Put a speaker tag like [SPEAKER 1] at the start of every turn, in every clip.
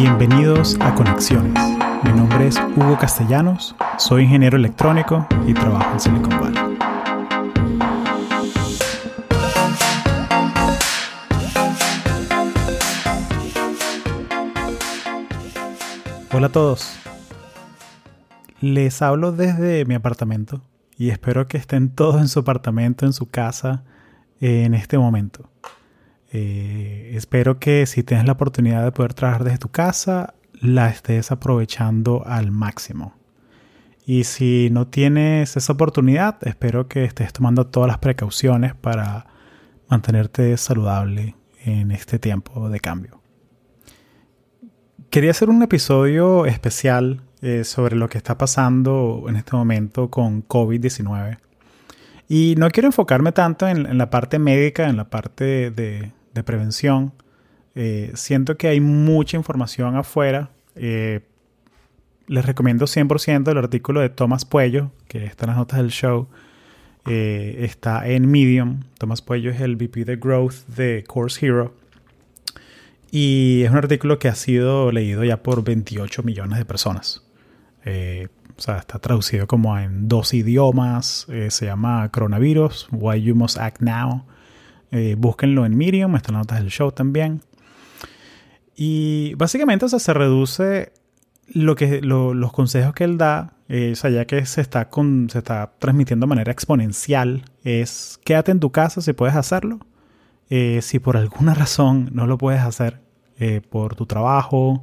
[SPEAKER 1] Bienvenidos a Conexiones. Mi nombre es Hugo Castellanos, soy ingeniero electrónico y trabajo en Silicon Valley. Hola a todos. Les hablo desde mi apartamento y espero que estén todos en su apartamento, en su casa, en este momento. Eh, espero que si tienes la oportunidad de poder trabajar desde tu casa, la estés aprovechando al máximo. Y si no tienes esa oportunidad, espero que estés tomando todas las precauciones para mantenerte saludable en este tiempo de cambio. Quería hacer un episodio especial eh, sobre lo que está pasando en este momento con COVID-19. Y no quiero enfocarme tanto en, la parte médica, en la parte de, de prevención. Eh, siento que hay mucha información afuera. Eh, les recomiendo 100% el artículo de Thomas Puello, que está en las notas del show. Eh, está en Medium. Thomas Puello es el VP de Growth de Course Hero. Y es un artículo que ha sido leído ya por 28 millones de personas. o sea, está traducido como en dos idiomas. se llama Coronavirus, Why You Must Act Now. Eh, búsquenlo en Medium, están las notas del show también. Y básicamente se reduce lo que, los consejos que él da, eh, o ya que se está, se está transmitiendo de manera exponencial, es quédate en tu casa si puedes hacerlo. Eh, si por alguna razón no lo puedes hacer por tu trabajo,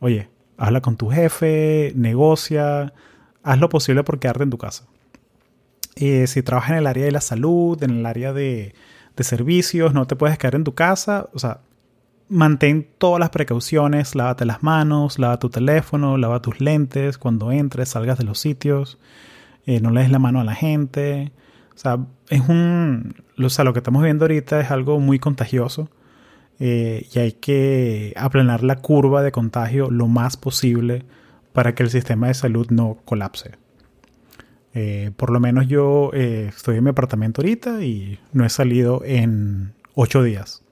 [SPEAKER 1] oye, habla con tu jefe, negocia, haz lo posible por quedarte en tu casa. Eh, si trabajas en el área de la salud, en el área de, servicios, no te puedes quedar en tu casa. O sea, mantén todas las precauciones, lávate las manos, lava tu teléfono, lava tus lentes cuando entres, salgas de los sitios, eh, no le des la mano a la gente. O sea, es un. O sea, lo que estamos viendo ahorita es algo muy contagioso eh, y hay que aplanar la curva de contagio lo más posible para que el sistema de salud no colapse. Eh, por lo menos yo eh, estoy en mi apartamento ahorita y no he salido en ocho días.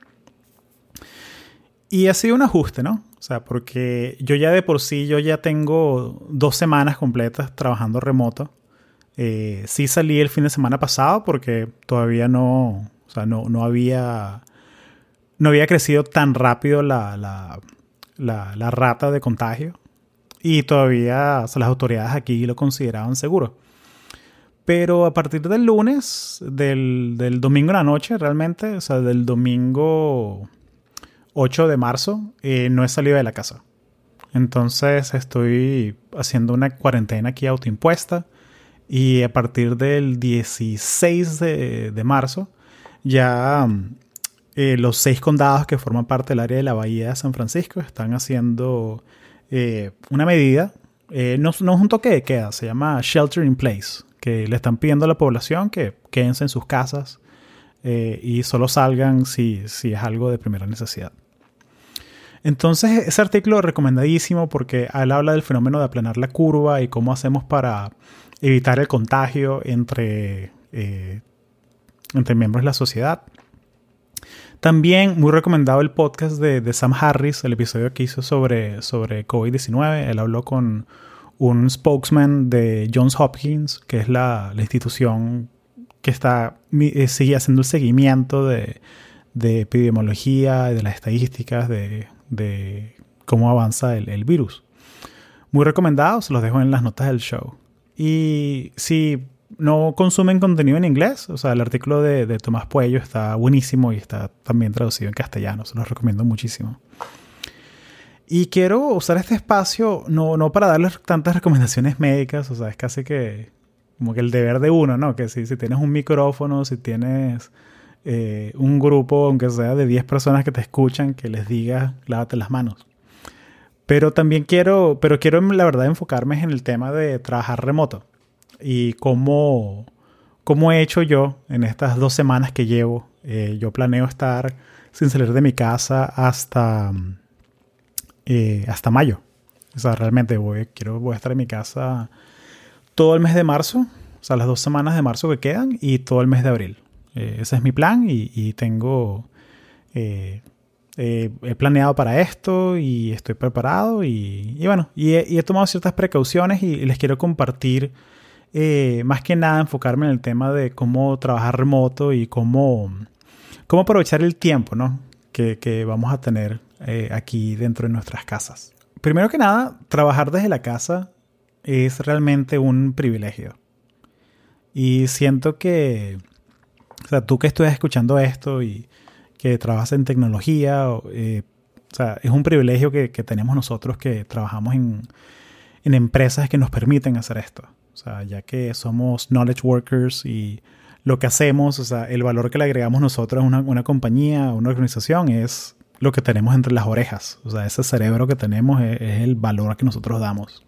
[SPEAKER 1] Y ha sido un ajuste, ¿no? O sea, porque yo ya de por sí, yo ya tengo dos semanas completas trabajando remoto. Eh, sí salí el fin de semana pasado porque todavía no, o sea, no, no había, no había crecido tan rápido la, la, la, rata de contagio. Y todavía las autoridades aquí lo consideraban seguro. Pero a partir del lunes, del, domingo en la noche, realmente, o sea, del domingo 8 de marzo, eh, no he salido de la casa. Entonces estoy haciendo una cuarentena aquí autoimpuesta. Y a partir del 16 de, marzo, ya eh, los seis condados que forman parte del área de la Bahía de San Francisco están haciendo eh, una medida. no, no es un toque de queda, se llama Shelter in Place que le están pidiendo a la población que quédense en sus casas eh, y solo salgan si, si es algo de primera necesidad. Entonces, ese artículo es recomendadísimo porque él habla del fenómeno de aplanar la curva y cómo hacemos para evitar el contagio entre, eh, entre miembros de la sociedad. También muy recomendado el podcast de, de, Sam Harris, el episodio que hizo sobre, sobre COVID-19. Él habló con un spokesman de Johns Hopkins, que es la, institución que está, eh, sigue haciendo el seguimiento de, de epidemiología, de las estadísticas, de, de cómo avanza el, virus. Muy recomendado, se los dejo en las notas del show. Y si no consumen contenido en inglés, o sea, el artículo de, de Tomás Puello está buenísimo y está también traducido en castellano, se los recomiendo muchísimo. Y quiero usar este espacio no, no para darles tantas recomendaciones médicas, o sea, es casi que como que el deber de uno, ¿no? Que si, si tienes un micrófono, si tienes eh, un grupo, aunque sea de 10 personas que te escuchan, que les diga, lávate las manos. Pero también quiero, pero quiero la verdad enfocarme en el tema de trabajar remoto y cómo, cómo he hecho yo en estas dos semanas que llevo. Eh, yo planeo estar sin salir de mi casa hasta eh, hasta mayo. O sea, realmente voy, quiero, voy a estar en mi casa todo el mes de marzo, o sea, las dos semanas de marzo que quedan y todo el mes de abril. Eh, ese es mi plan y, tengo, eh, he planeado para esto y estoy preparado y, bueno, y he, tomado ciertas precauciones y, les quiero compartir más que nada enfocarme en el tema de cómo trabajar remoto y cómo, cómo aprovechar el tiempo ¿no? que, que vamos a tener eh, aquí dentro de nuestras casas. Primero que nada, trabajar desde la casa es realmente un privilegio. Y siento que, o sea, tú que estás escuchando esto y que trabajas en tecnología, eh, o sea, es un privilegio que, tenemos nosotros que trabajamos en, empresas que nos permiten hacer esto. O sea, ya que somos knowledge workers y lo que hacemos, o sea, el valor que le agregamos nosotros a una, una compañía, a una organización es lo que tenemos entre las orejas. O sea, ese cerebro que tenemos es, el valor que nosotros damos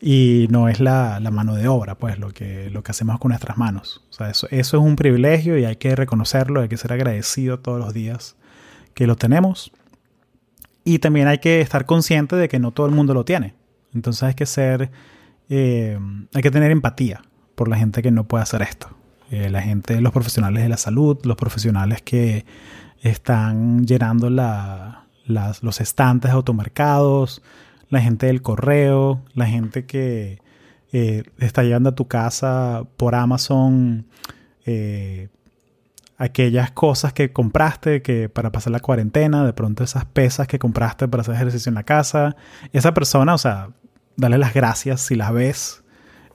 [SPEAKER 1] y no es la, mano de obra, pues lo que, lo que hacemos con nuestras manos. O sea, eso, eso es un privilegio y hay que reconocerlo, hay que ser agradecido todos los días que lo tenemos. Y también hay que estar consciente de que no todo el mundo lo tiene. Entonces hay que ser, eh, hay que tener empatía por la gente que no puede hacer esto. Eh, la gente, los profesionales de la salud, los profesionales que están llenando la, los estantes de automercados, la gente del correo, la gente que eh, está llevando a tu casa por Amazon eh, aquellas cosas que compraste que para pasar la cuarentena, de pronto esas pesas que compraste para hacer ejercicio en la casa. Esa persona, o sea, dale las gracias si las ves.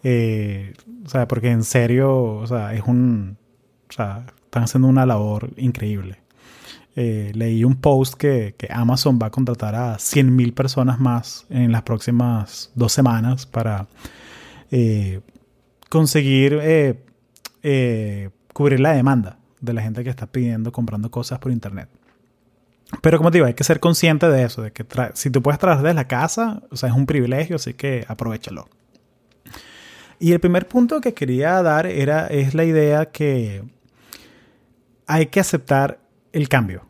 [SPEAKER 1] Eh, o sea, porque en serio, o sea, es un. O sea, están haciendo una labor increíble. Eh, leí un post que, Amazon va a contratar a 100.000 personas más en las próximas dos semanas para eh, conseguir eh, cubrir la demanda de la gente que está pidiendo, comprando cosas por internet. Pero como te digo, hay que ser consciente de eso, de que si tú puedes trabajar desde la casa, o sea, es un privilegio, así que aprovechalo. Y el primer punto que quería dar era, es la idea que hay que aceptar el cambio.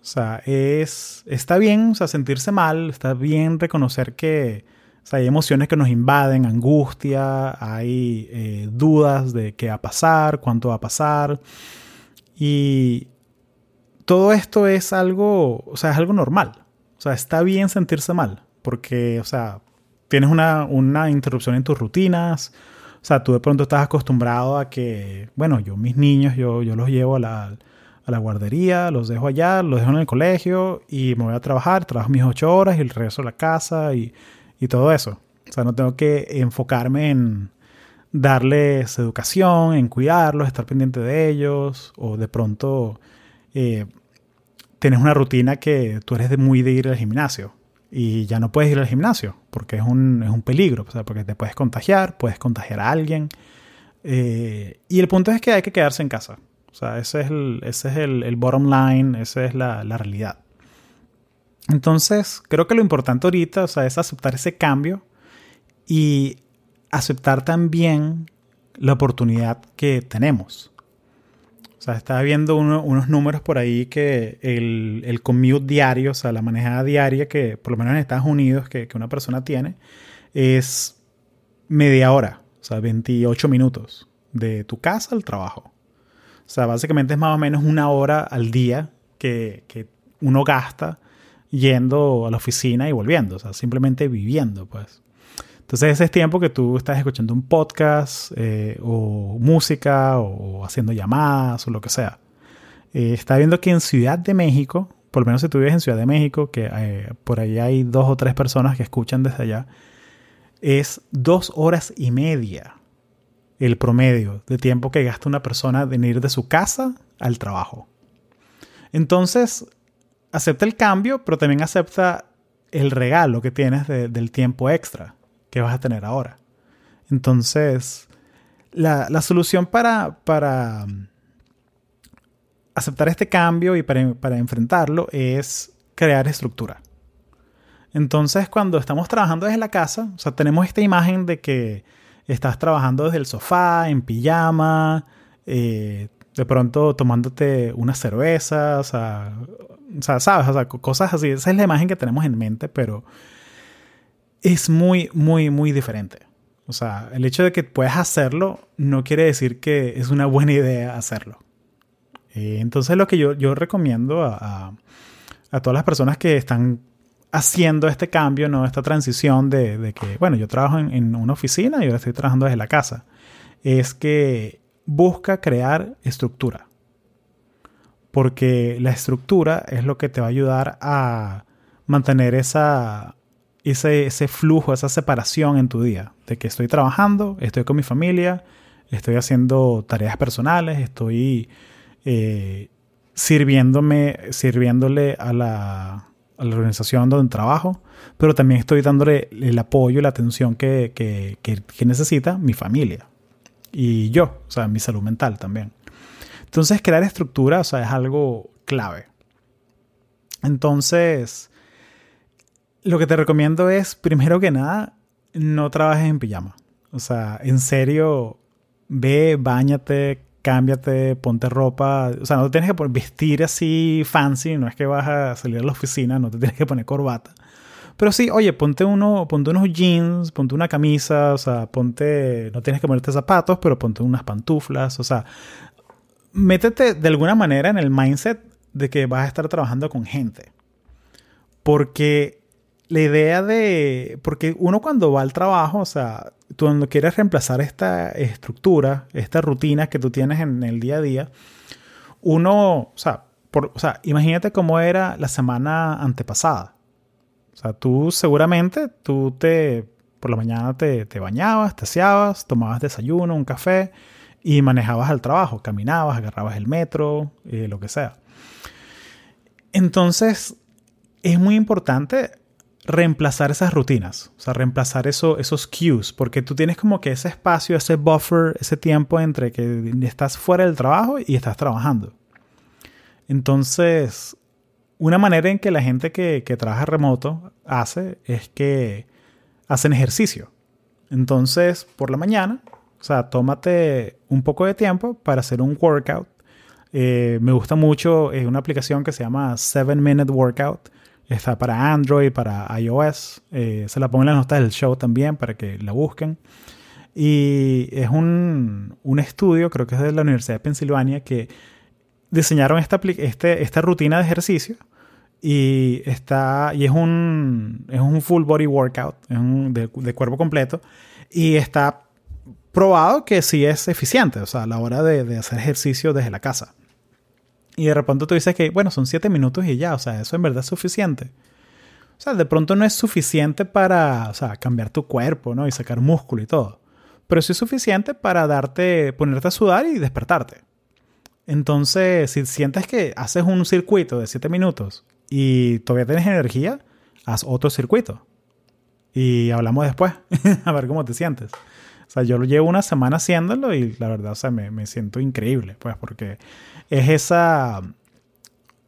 [SPEAKER 1] O sea, es, está bien o sea, sentirse mal, está bien reconocer que hay emociones que nos invaden, angustia, hay eh, dudas de qué va a pasar, cuánto va a pasar. Y todo esto es algo, o sea, es algo normal. O sea, está bien sentirse mal, porque, o sea, tienes una, una interrupción en tus rutinas. O sea, tú de pronto estás acostumbrado a que, bueno, yo mis niños, yo, yo los llevo a la, a la guardería, los dejo allá, los dejo en el colegio y me voy a trabajar, trabajo mis ocho horas y regreso a la casa y, todo eso. O sea, no tengo que enfocarme en darles educación, en cuidarlos, estar pendiente de ellos o de pronto eh, tienes una rutina que tú eres muy de ir al gimnasio y ya no puedes ir al gimnasio porque es un, es un peligro, o sea, porque te puedes contagiar, puedes contagiar a alguien. Eh, y el punto es que hay que quedarse en casa. O sea, ese es el, ese es el, bottom line, esa es la, realidad. Entonces, creo que lo importante ahorita o sea, es aceptar ese cambio y aceptar también la oportunidad que tenemos. O sea, estaba viendo unos números por ahí que el, el, commute diario, o sea, la manejada diaria que por lo menos en Estados Unidos que, que una persona tiene, es media hora, o sea, 28 minutos de tu casa al trabajo. O sea, básicamente es más o menos una hora al día que, uno gasta yendo a la oficina y volviendo, o sea, simplemente viviendo, pues. Entonces ese es tiempo que tú estás escuchando un podcast eh, o música o haciendo llamadas o lo que sea. Eh, está viendo que en Ciudad de México, por lo menos si tú vives en Ciudad de México, que eh, por ahí hay dos o tres personas que escuchan desde allá, es dos horas y media el promedio de tiempo que gasta una persona en ir de su casa al trabajo. Entonces, acepta el cambio, pero también acepta el regalo que tienes del tiempo extra que vas a tener ahora. Entonces, la, solución para, para um, aceptar este cambio y para, para enfrentarlo es crear estructura. Entonces, cuando estamos trabajando desde la casa, o sea, tenemos esta imagen de que estás trabajando desde el sofá, en pijama, eh, de pronto tomándote una cerveza, o sea, sabes, o sea, cosas así. Esa es la imagen que tenemos en mente, pero es muy, muy, muy diferente. O sea, el hecho de que puedas hacerlo no quiere decir que es una buena idea hacerlo. Eh, entonces lo que yo, recomiendo a, a, todas las personas que están haciendo este cambio, ¿no? esta transición de, que, bueno, yo trabajo en, una oficina y ahora estoy trabajando desde la casa, es que busca crear estructura. Porque la estructura es lo que te va a ayudar a mantener esa, ese, ese flujo, esa separación en tu día. De que estoy trabajando, estoy con mi familia, estoy haciendo tareas personales, estoy eh, sirviéndome, sirviéndole a la, a la, organización donde trabajo, pero también estoy dándole el apoyo y la atención que, que, que, necesita mi familia y yo, o sea, mi salud mental también. Entonces, crear estructura, o sea, es algo clave. Entonces, lo que te recomiendo es, primero que nada, no trabajes en pijama. O sea, en serio, ve, bañate, cámbiate, ponte ropa. O sea, no te tienes que vestir así fancy, no es que vas a salir a la oficina, no te tienes que poner corbata. Pero sí, oye, ponte, uno, ponte unos jeans, ponte una camisa, o sea, ponte, no tienes que ponerte zapatos, pero ponte unas pantuflas, o sea, métete de alguna manera en el mindset de que vas a estar trabajando con gente. Porque la idea de, porque uno cuando va al trabajo, o sea, tú cuando quieres reemplazar esta estructura, esta rutina que tú tienes en el día a día, uno, o sea, por, o sea, imagínate cómo era la semana antepasada. O sea, tú seguramente, tú te, por la mañana te, te bañabas, te aseabas, tomabas desayuno, un café y manejabas al trabajo, caminabas, agarrabas el metro, eh, lo que sea. Entonces, es muy importante reemplazar esas rutinas, o sea, reemplazar eso, esos cues, porque tú tienes como que ese espacio, ese buffer, ese tiempo entre que estás fuera del trabajo y estás trabajando. Entonces, una manera en que la gente que, que trabaja remoto hace es que hacen ejercicio. Entonces, por la mañana, o sea, tómate un poco de tiempo para hacer un workout. Eh, me gusta mucho es una aplicación que se llama 7 Minute Workout Está para Android, para iOS. Eh, se la pongo en las notas del show también para que la busquen. Y es un, un, estudio, creo que es de la Universidad de Pensilvania, que diseñaron esta, este, esta rutina de ejercicio. Y, está, y es, un, es un full body workout, es un, de, de, cuerpo completo. Y está probado que sí es eficiente, o sea, a la hora de, de hacer ejercicio desde la casa. Y de repente tú dices que, bueno, son siete minutos y ya, o sea, eso en verdad es suficiente. O sea, de pronto no es suficiente para, o sea, cambiar tu cuerpo, ¿no? Y sacar músculo y todo. Pero sí es suficiente para darte, ponerte a sudar y despertarte. Entonces, si sientes que haces un circuito de siete minutos y todavía tienes energía, haz otro circuito. Y hablamos después, a ver cómo te sientes. O sea, yo llevo una semana haciéndolo y la verdad, o sea, me, me siento increíble, pues, porque es esa.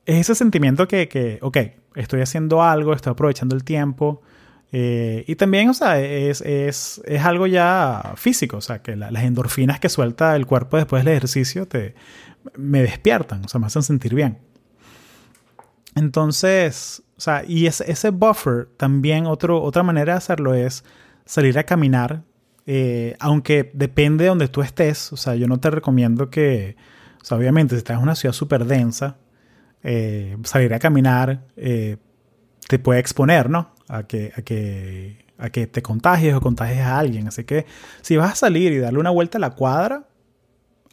[SPEAKER 1] Es ese sentimiento que, que, ok, estoy haciendo algo, estoy aprovechando el tiempo. Eh, y también, o sea, es, es, es, algo ya físico, o sea, que las endorfinas que suelta el cuerpo después del ejercicio te, me despiertan, o sea, me hacen sentir bien. Entonces, o sea, y ese, ese buffer también, otro, otra manera de hacerlo es salir a caminar eh, aunque depende de donde tú estés, o sea, yo no te recomiendo que, o sea, obviamente si estás en una ciudad súper densa, eh, salir a caminar eh, te puede exponer, ¿no? A que, a, que, a que te contagies o contagies a alguien. Así que si vas a salir y darle una vuelta a la cuadra,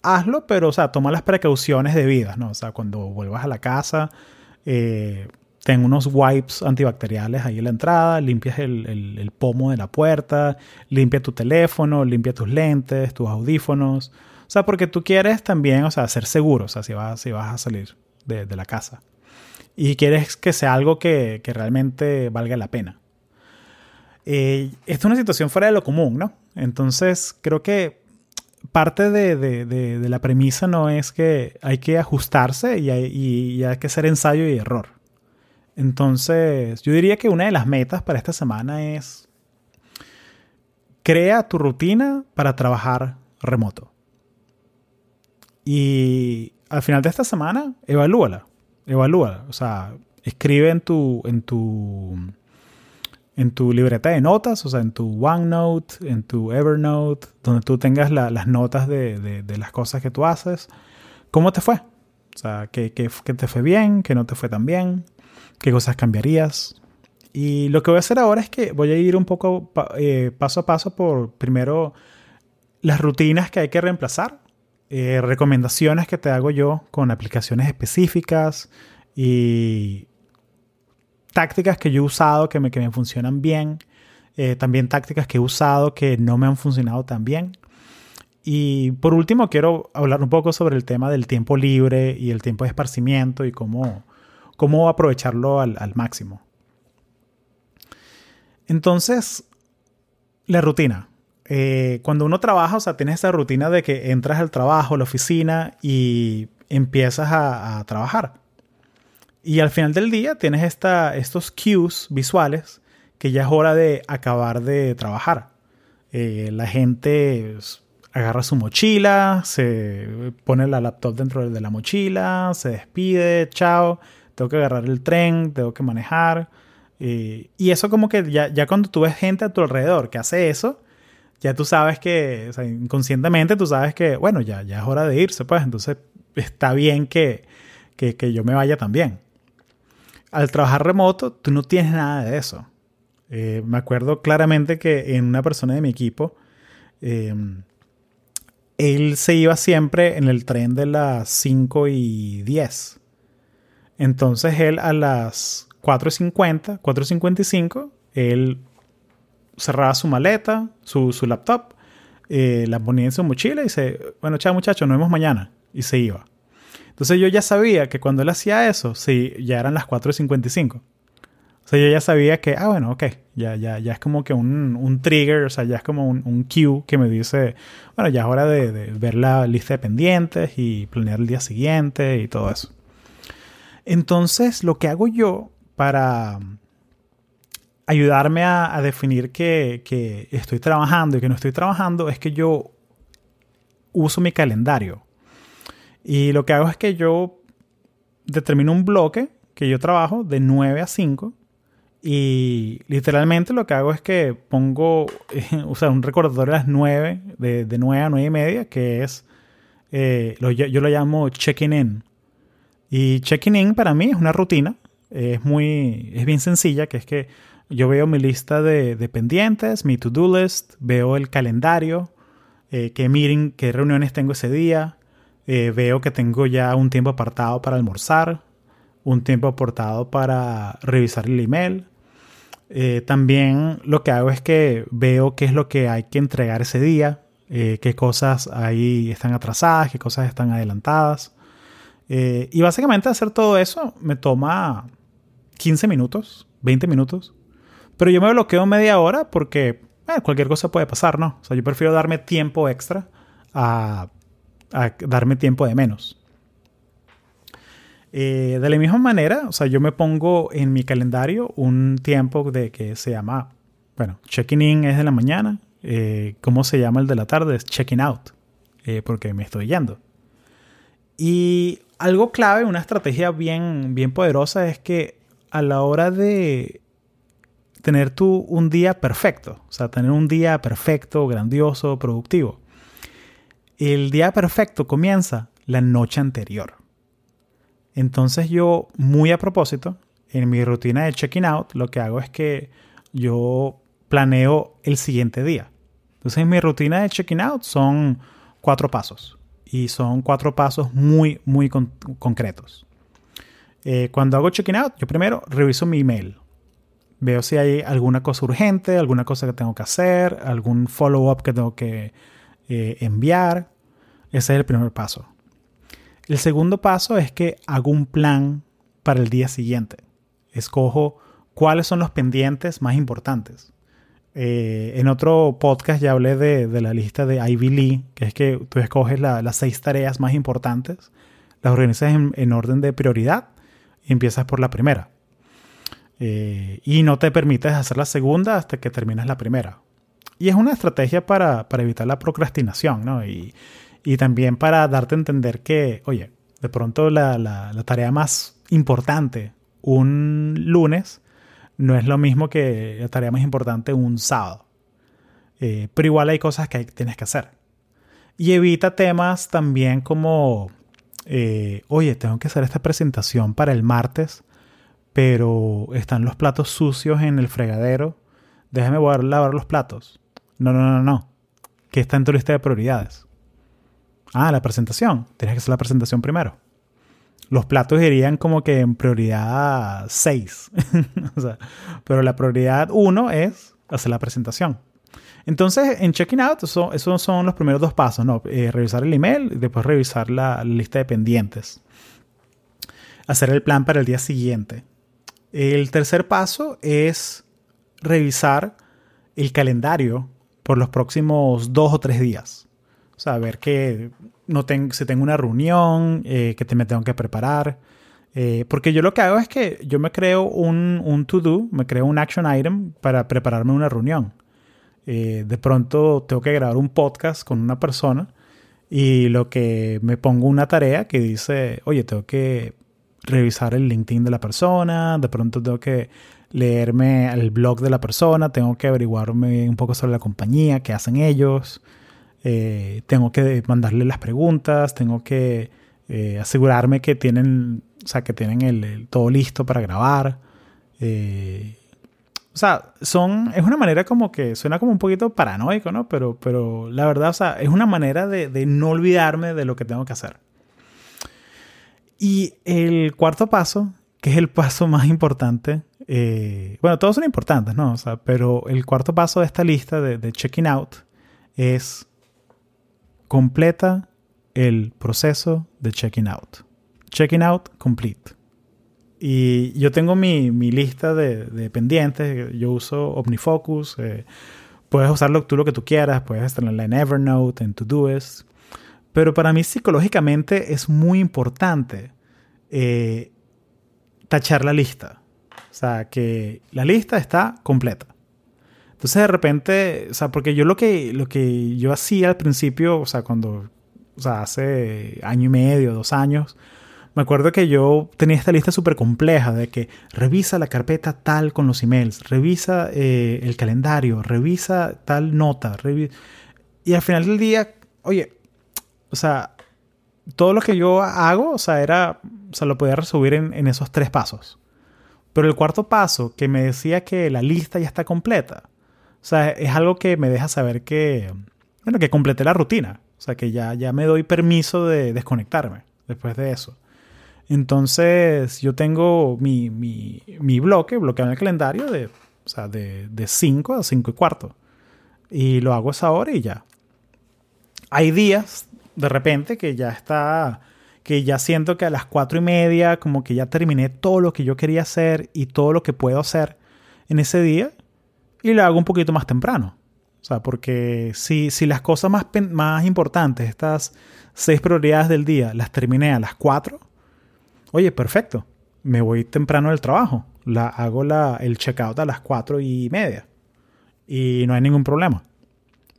[SPEAKER 1] hazlo, pero, o sea, toma las precauciones debidas, ¿no? O sea, cuando vuelvas a la casa, eh, ten unos wipes antibacteriales ahí en la entrada, limpias el, pomo de la puerta, limpia tu teléfono, limpia tus lentes, tus audífonos. O sea, porque tú quieres también, o sea, ser seguro, o sea, si vas, si vas a salir de, la casa. Y quieres que sea algo que, realmente valga la pena. Eh, esta es una situación fuera de lo común, ¿no? Entonces, creo que parte de, la premisa no es que hay que ajustarse y y hay que hacer ensayo y error. Entonces, yo diría que una de las metas para esta semana es crea tu rutina para trabajar remoto. Y al final de esta semana, evalúala. Evalúala. O sea, escribe en tu, en tu, en tu libreta de notas, o sea, en tu OneNote, en tu Evernote, donde tú tengas las notas de, de las cosas que tú haces. ¿Cómo te fue? O sea, ¿qué, te fue bien? ¿Qué no te fue tan bien? ¿Qué cosas cambiarías? Y lo que voy a hacer ahora es que voy a ir un poco eh, paso a paso por primero las rutinas que hay que reemplazar, eh, recomendaciones que te hago yo con aplicaciones específicas y tácticas que yo he usado que me, que me funcionan bien, eh, también tácticas que he usado que no me han funcionado tan bien. Y por último, quiero hablar un poco sobre el tema del tiempo libre y el tiempo de esparcimiento y cómo, cómo aprovecharlo al, al máximo. Entonces, la rutina. Eh, cuando uno trabaja, o sea, tienes esa rutina de que entras al trabajo, a la oficina y empiezas a, trabajar. Y al final del día tienes esta, estos cues visuales que ya es hora de acabar de trabajar. Eh, la gente agarra su mochila, se pone la laptop dentro de la mochila, se despide, chao, tengo que agarrar el tren, tengo que manejar. Eh, y eso como que ya, ya cuando tú ves gente a tu alrededor que hace eso, ya tú sabes que, inconscientemente tú sabes que, bueno, ya, ya es hora de irse, pues entonces está bien que, que, que yo me vaya también. Al trabajar remoto, tú no tienes nada de eso. Eh, me acuerdo claramente que en una persona de mi equipo, em, él se iba siempre en el tren de las 5 y 10. Entonces él a las 4.50, 4.55, él cerraba su maleta, su, laptop, eh, la ponía en su mochila y dice, bueno, chao muchachos, nos vemos mañana. Y se iba. Entonces yo ya sabía que cuando él hacía eso, sí, ya eran las 4.55. O sea, yo ya sabía que, ah, bueno, ok, ya, ya, ya es como que un, trigger, o sea, ya es como un, un, cue que me dice, bueno, ya es hora de, de ver la lista de pendientes y planear el día siguiente y todo eso. Entonces, lo que hago yo para ayudarme a, definir que, estoy trabajando y que no estoy trabajando es que yo uso mi calendario. Y lo que hago es que yo determino un bloque que yo trabajo de 9 a 5 y literalmente lo que hago es que pongo o sea, un recordatorio a las 9, de, de 9 a 9 y media, que es, eh, yo lo llamo checking in. Y checking in para mí es una rutina, es muy, es bien sencilla, que es que yo veo mi lista de, pendientes, mi to-do list, veo el calendario, eh, qué meeting, qué reuniones tengo ese día, eh, veo que tengo ya un tiempo apartado para almorzar, un tiempo apartado para revisar el email. Eh, también lo que hago es que veo qué es lo que hay que entregar ese día, qué cosas ahí están atrasadas, qué cosas están adelantadas. y básicamente hacer todo eso me toma 15 minutos, 20 minutos. Pero yo me bloqueo media hora porque eh, cualquier cosa puede pasar, ¿no? O sea, yo prefiero darme tiempo extra a, darme tiempo de menos. Eh, de la misma manera, o sea, yo me pongo en mi calendario un tiempo de que se llama, bueno, checking in es de la mañana, eh, ¿cómo se llama el de la tarde? Es checking out, porque me estoy yendo. Y algo clave, una estrategia bien, bien poderosa es que a la hora de tener tú un día perfecto, o sea, tener un día perfecto, grandioso, productivo. El día perfecto comienza la noche anterior. Entonces yo, muy a propósito, en mi rutina de checking out, lo que hago es que yo planeo el siguiente día. Entonces mi rutina de checking out son cuatro pasos. Y son cuatro pasos muy, muy concretos. Eh, cuando hago checking out, yo primero reviso mi email. Veo si hay alguna cosa urgente, alguna cosa que tengo que hacer, algún follow-up que tengo que eh, enviar. Ese es el primer paso. El segundo paso es que hago un plan para el día siguiente. Escojo cuáles son los pendientes más importantes. Eh, en otro podcast ya hablé de, la lista de Ivy Lee, que es que tú escoges las seis tareas más importantes, las organizas en orden de prioridad y empiezas por la primera. Eh, y no te permites hacer la segunda hasta que termines la primera. Y es una estrategia para, evitar la procrastinación, ¿no? Y, también para darte a entender que, oye, de pronto la, tarea más importante un lunes no es lo mismo que la tarea más importante un sábado. Eh, pero igual hay cosas que tienes que hacer. Y evita temas también como eh, oye, tengo que hacer esta presentación para el martes, pero están los platos sucios en el fregadero, déjame voy a lavar los platos. No, no, no, no. ¿Qué está en tu lista de prioridades? Ah, la presentación. Tienes que hacer la presentación primero. Los platos irían como que en prioridad 6. pero la prioridad 1 es hacer la presentación. Entonces, en checking out, esos son los primeros dos pasos, ¿no? Eh, revisar el email y después revisar la, lista de pendientes. Hacer el plan para el día siguiente. El tercer paso es revisar el calendario por los próximos dos o tres días. O sea, ver que no tengo, si tengo una reunión, eh, que te me tengo que preparar. Eh, porque yo lo que hago es que yo me creo un, un to-do, me creo un action item para prepararme una reunión. Eh, de pronto tengo que grabar un podcast con una persona y lo que me pongo una tarea que dice, oye, tengo que revisar el LinkedIn de la persona, de pronto tengo que leerme el blog de la persona, tengo que averiguarme un poco sobre la compañía, qué hacen ellos, eh, tengo que mandarle las preguntas, tengo que eh, asegurarme que tienen, o sea, que tienen el, todo listo para grabar. O sea, son, es una manera como que suena como un poquito paranoico, ¿no? Pero, pero la verdad, o sea, es una manera de, no olvidarme de lo que tengo que hacer. Y el cuarto paso, que es el paso más importante, eh, bueno, todos son importantes, ¿no? O sea, pero el cuarto paso de esta lista de, checking out es completa el proceso de checking out. Checking out complete. Y yo tengo mi, mi lista de, de, pendientes. Yo uso OmniFocus. Eh, puedes usarlo tú lo que tú quieras. Puedes tenerla en Evernote, en Todoist. Pero para mí psicológicamente es muy importante eh, tachar la lista. O sea, que la lista está completa. Entonces de repente, o sea, porque yo lo que, lo que yo hacía al principio, o sea, cuando, o sea, hace año y medio, dos años, me acuerdo que yo tenía esta lista súper compleja de que revisa la carpeta tal con los emails, revisa eh, el calendario, revisa tal nota, y al final del día, oye, o sea, todo lo que yo hago, o sea, era, o sea, lo podía resumir en, esos tres pasos. Pero el cuarto paso, que me decía que la lista ya está completa, o sea, es algo que me deja saber que, bueno, que completé la rutina. O sea, que ya, ya me doy permiso de desconectarme después de eso. Entonces yo tengo mi, mi, mi bloque, bloqueado en el calendario de, o sea, de, de 5 a 5 y cuarto. Y lo hago esa hora y ya. Hay días, de repente, que ya está, que ya siento que a las 4 y media, como que ya terminé todo lo que yo quería hacer y todo lo que puedo hacer en ese día. Y lo hago un poquito más temprano. O sea, porque si, si las cosas más, más importantes, estas seis prioridades del día, las terminé a las 4, oye, perfecto, me voy temprano del trabajo, la, hago la, el checkout a las cuatro y media y no hay ningún problema.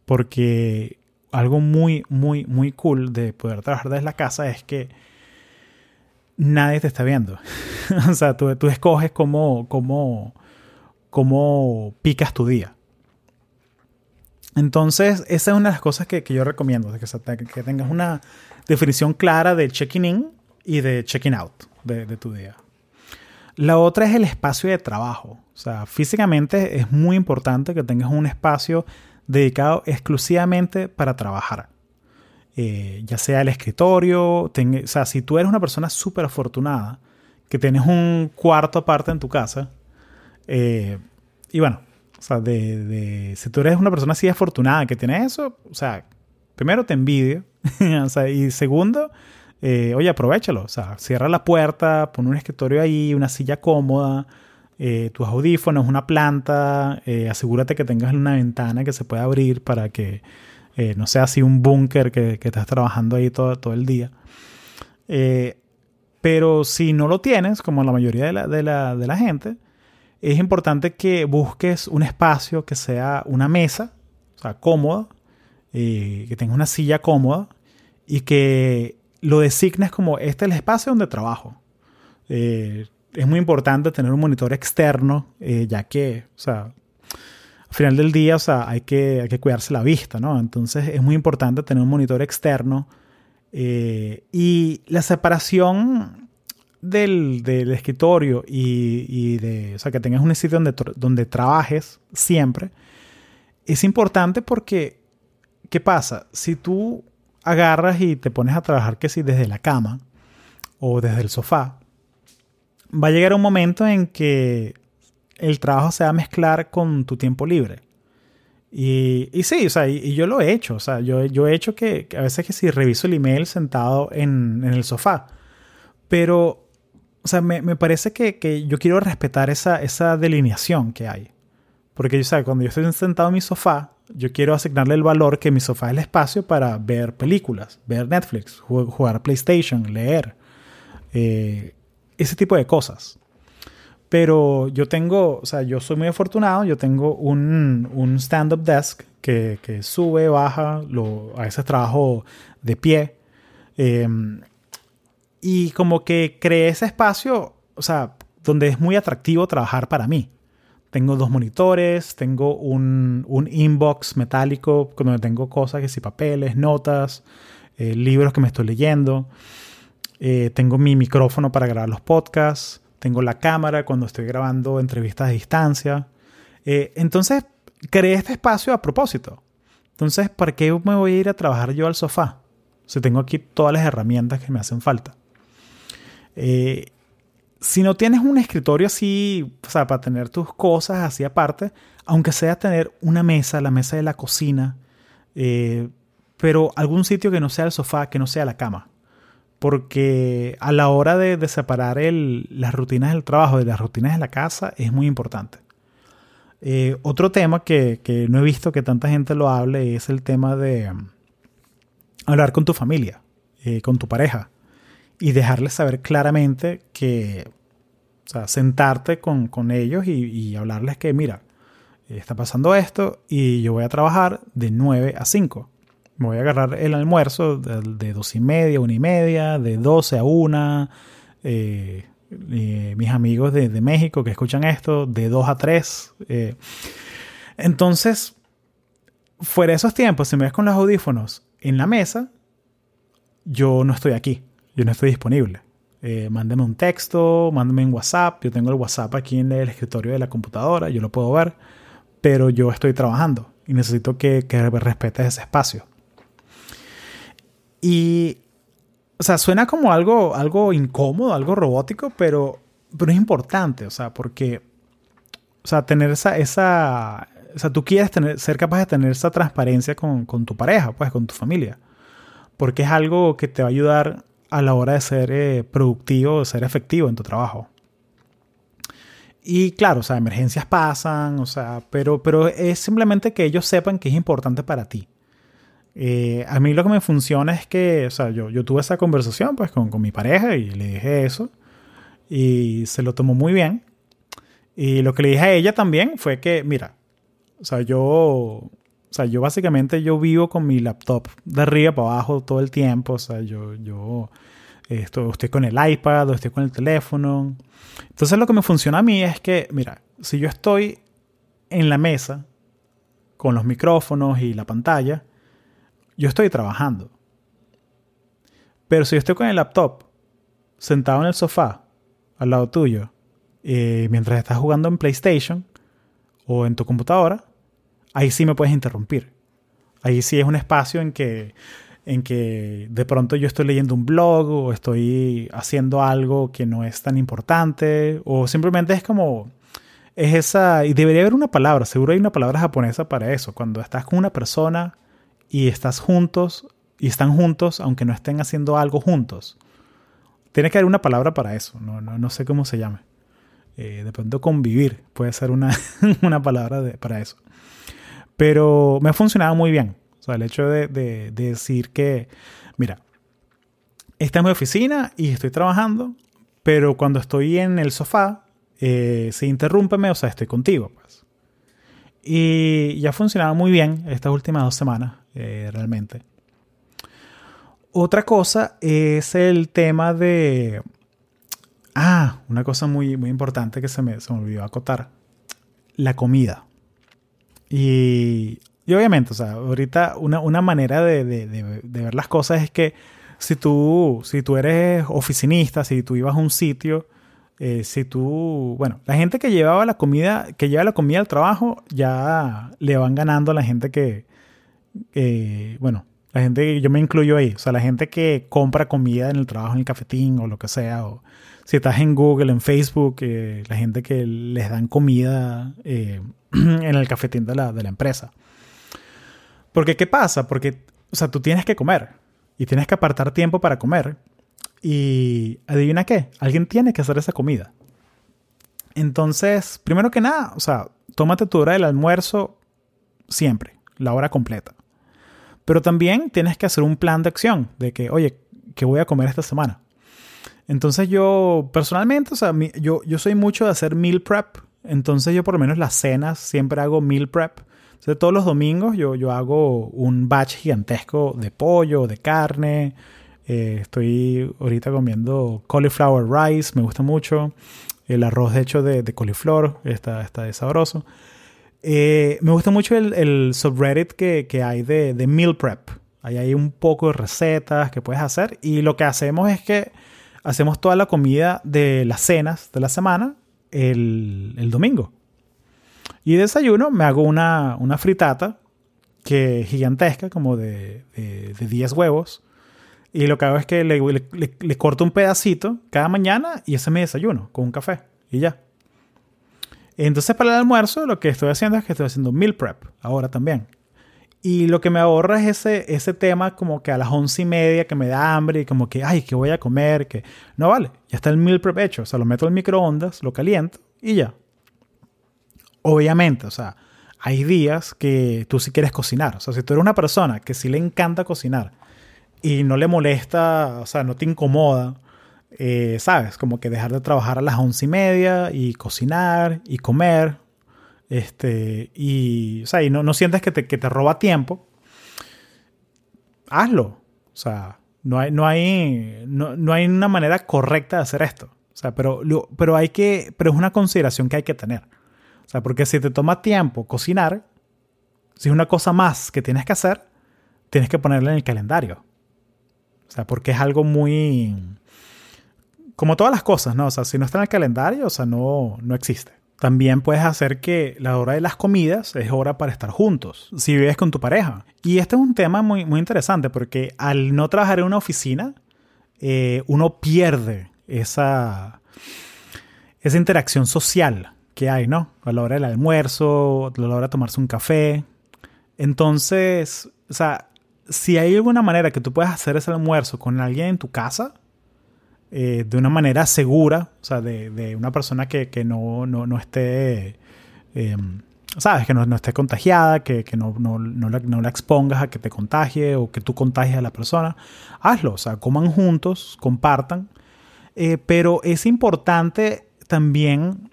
[SPEAKER 1] Porque algo muy, muy, muy cool de poder trabajar desde la casa es que nadie te está viendo. o sea, tú, tú escoges cómo, cómo, cómo picas tu día. Entonces, esa es una de las cosas que, que yo recomiendo, que, que tengas una definición clara de checking in y de checking out de, tu día. La otra es el espacio de trabajo. O sea, físicamente es muy importante que tengas un espacio dedicado exclusivamente para trabajar. Eh, ya sea el escritorio, o sea, si tú eres una persona súper afortunada, que tienes un cuarto aparte en tu casa, eh, y bueno, o sea, si tú eres una persona así afortunada que tiene eso, o sea, primero te envidio, y segundo, eh, oye, aprovechalo. O sea, cierra la puerta, pon un escritorio ahí, una silla cómoda, eh, tus audífonos, una planta. Eh, asegúrate que tengas una ventana que se pueda abrir para que no sea así un búnker que, que, estás trabajando ahí todo, todo el día. pero si no lo tienes, como la mayoría de la, de la, de la gente, es importante que busques un espacio que sea una mesa, o sea, cómoda, que tenga una silla cómoda y que lo designas como este es el espacio donde trabajo. Eh, es muy importante tener un monitor externo, eh, ya que, o sea, al final del día, o sea, hay que, hay que cuidarse la vista, ¿no? Entonces es muy importante tener un monitor externo Eh, y la separación del, escritorio y, de, o sea, que tengas un sitio donde, donde trabajes siempre, es importante porque, ¿qué pasa? Si tú agarras y te pones a trabajar que si desde la cama o desde el sofá, va a llegar un momento en que el trabajo se va a mezclar con tu tiempo libre. Y, y sí, o sea, y, yo lo he hecho. O sea, yo, yo he hecho que, a veces que si reviso el email sentado en, en el sofá. Pero, o sea, me, me parece que, que, yo quiero respetar esa, esa delineación que hay. Porque, o sea, cuando yo estoy sentado en mi sofá, yo quiero asignarle el valor que mi sofá es el espacio para ver películas, ver Netflix, jugar PlayStation, leer. Eh, ese tipo de cosas. Pero yo tengo, o sea, yo soy muy afortunado, yo tengo un, un stand-up desk que, que, sube, baja, lo, a veces trabajo de pie. Em, y como que creé ese espacio, o sea, donde es muy atractivo trabajar para mí. Tengo dos monitores, tengo un, un inbox metálico donde tengo cosas que si papeles, notas, eh, libros que me estoy leyendo. Eh, tengo mi micrófono para grabar los podcasts, tengo la cámara cuando estoy grabando entrevistas a distancia. Eh, entonces, creé este espacio a propósito. Entonces, ¿para qué me voy a ir a trabajar yo al sofá? Si tengo aquí todas las herramientas que me hacen falta. Eh, si no tienes un escritorio así, o sea, para tener tus cosas así aparte, aunque sea tener una mesa, la mesa de la cocina, pero algún sitio que no sea el sofá, que no sea la cama porque a la hora de, separar las rutinas del trabajo de las rutinas de la casa es muy importante. Eh, otro tema que, no he visto que tanta gente lo hable es el tema de um, hablar con tu familia, eh, con tu pareja, y dejarles saber claramente que, o sea, sentarte con, ellos y, hablarles que, mira, está pasando esto y yo voy a trabajar de 9 a 5 me voy a agarrar el almuerzo de, dos y media, una y media, de 12 a una. Eh, mis amigos de, México que escuchan esto, de 2 a 3. Eh. Entonces, fuera de esos tiempos, si me ves con los audífonos en la mesa, yo no estoy aquí, yo no estoy disponible. Eh, mándeme un texto, mándeme un WhatsApp. Yo tengo el WhatsApp aquí en el escritorio de la computadora, yo lo puedo ver, pero yo estoy trabajando y necesito que, que respetes ese espacio. Y, o sea, suena como algo, algo incómodo, algo robótico, pero, pero es importante, o sea, porque, o sea, tener esa, esa, o sea, tú quieres tener, ser capaz de tener esa transparencia con, con tu pareja, pues, con tu familia, porque es algo que te va a ayudar a la hora de ser eh, productivo, de ser efectivo en tu trabajo. Y claro, o sea, emergencias pasan, o sea, pero, pero es simplemente que ellos sepan que es importante para ti. Eh, a mí lo que me funciona es que, o sea, yo, yo tuve esa conversación pues con, con, mi pareja y le dije eso y se lo tomó muy bien. Y lo que le dije a ella también fue que, mira, o sea, yo, o sea, yo básicamente yo vivo con mi laptop de arriba para abajo todo el tiempo, o sea, yo, yo estoy, estoy con el iPad o estoy con el teléfono. Entonces lo que me funciona a mí es que, mira, si yo estoy en la mesa con los micrófonos y la pantalla, yo estoy trabajando. Pero si yo estoy con el laptop, sentado en el sofá, al lado tuyo, eh, mientras estás jugando en PlayStation o en tu computadora, ahí sí me puedes interrumpir. Ahí sí es un espacio en que, en que de pronto yo estoy leyendo un blog o estoy haciendo algo que no es tan importante o simplemente es como es esa y debería haber una palabra, seguro hay una palabra japonesa para eso, cuando estás con una persona y estás juntos y están juntos aunque no estén haciendo algo juntos. Tiene que haber una palabra para eso, no, no, no sé cómo se llame. Eh, de pronto convivir puede ser una, una palabra para eso. Pero me ha funcionado muy bien. O sea, el hecho de, de, decir que, mira, esta es mi oficina y estoy trabajando, pero cuando estoy en el sofá, eh, se interrúmpeme, o sea, estoy contigo. Pues. Y ya ha funcionado muy bien estas últimas dos semanas. Eh, realmente. Otra cosa es el tema de... Ah, una cosa muy, muy importante que se me, se me olvidó acotar. La comida. Y, y obviamente, o sea, ahorita una, una manera de, de, de, ver las cosas es que si tú, si tú eres oficinista, si tú ibas a un sitio, eh, si tú, bueno, la gente que llevaba la comida, que lleva la comida al trabajo, ya le van ganando a la gente que, bueno, la gente, yo me incluyo ahí, o sea, la gente que compra comida en el trabajo, en el cafetín o lo que sea, o si estás en Google, en Facebook, eh, la gente que les dan comida eh, en el cafetín de la, de la empresa. Porque, ¿qué pasa? Porque, o sea, tú tienes que comer y tienes que apartar tiempo para comer. Y adivina qué, alguien tiene que hacer esa comida. Entonces, primero que nada, o sea, tómate tu hora del almuerzo siempre, la hora completa. Pero también tienes que hacer un plan de acción de que, oye, ¿qué voy a comer esta semana? Entonces yo personalmente, o sea, yo, yo soy mucho de hacer meal prep. Entonces yo por lo menos las cenas siempre hago meal prep. Entonces todos los domingos yo, yo hago un batch gigantesco de pollo, de carne. Eh, estoy ahorita comiendo cauliflower rice, me gusta mucho. El arroz de hecho de, de coliflor está, está sabroso. Eh, me gusta mucho el, subreddit que, hay de, meal prep. Ahí hay un poco de recetas que puedes hacer. Y lo que hacemos es que hacemos toda la comida de las cenas de la semana el, domingo. Y desayuno me hago una, una fritata que gigantesca, como de, de, 10 huevos. Y lo que hago es que le, le, corto un pedacito cada mañana y ese es mi desayuno, con un café. Y ya. Entonces para el almuerzo lo que estoy haciendo es que estoy haciendo meal prep ahora también. Y lo que me ahorra es ese, ese tema como que a las once y media que me da hambre y como que, ay, ¿qué voy a comer? Que no vale, ya está el meal prep hecho. O sea, lo meto en microondas, lo caliento y ya. Obviamente, o sea, hay días que tú sí quieres cocinar. O sea, si tú eres una persona que sí le encanta cocinar y no le molesta, o sea, no te incomoda, eh, ¿sabes? Como que dejar de trabajar a las once y media y cocinar y comer este, y, o sea, y no, no sientes que te, que te roba tiempo, hazlo. O sea, no hay, no hay, no, no hay una manera correcta de hacer esto. O sea, pero, pero hay que, pero es una consideración que hay que tener. O sea, porque si te toma tiempo cocinar, si es una cosa más que tienes que hacer, tienes que ponerla en el calendario. O sea, porque es algo muy... Como todas las cosas, ¿no? O sea, si no está en el calendario, o sea, no, no existe. También puedes hacer que la hora de las comidas es hora para estar juntos, si vives con tu pareja. Y este es un tema muy, muy interesante porque al no trabajar en una oficina, eh, uno pierde esa, esa interacción social que hay, ¿no? A la hora del almuerzo, a la hora de tomarse un café. Entonces, o sea, si hay alguna manera que tú puedas hacer ese almuerzo con alguien en tu casa, eh, de una manera segura, o sea, de, una persona que, no, no, esté, em, sabes, que no, esté contagiada, que, no, la, expongas a que te contagie o que tú contagies a la persona, hazlo, o sea, coman juntos, compartan, eh, pero es importante también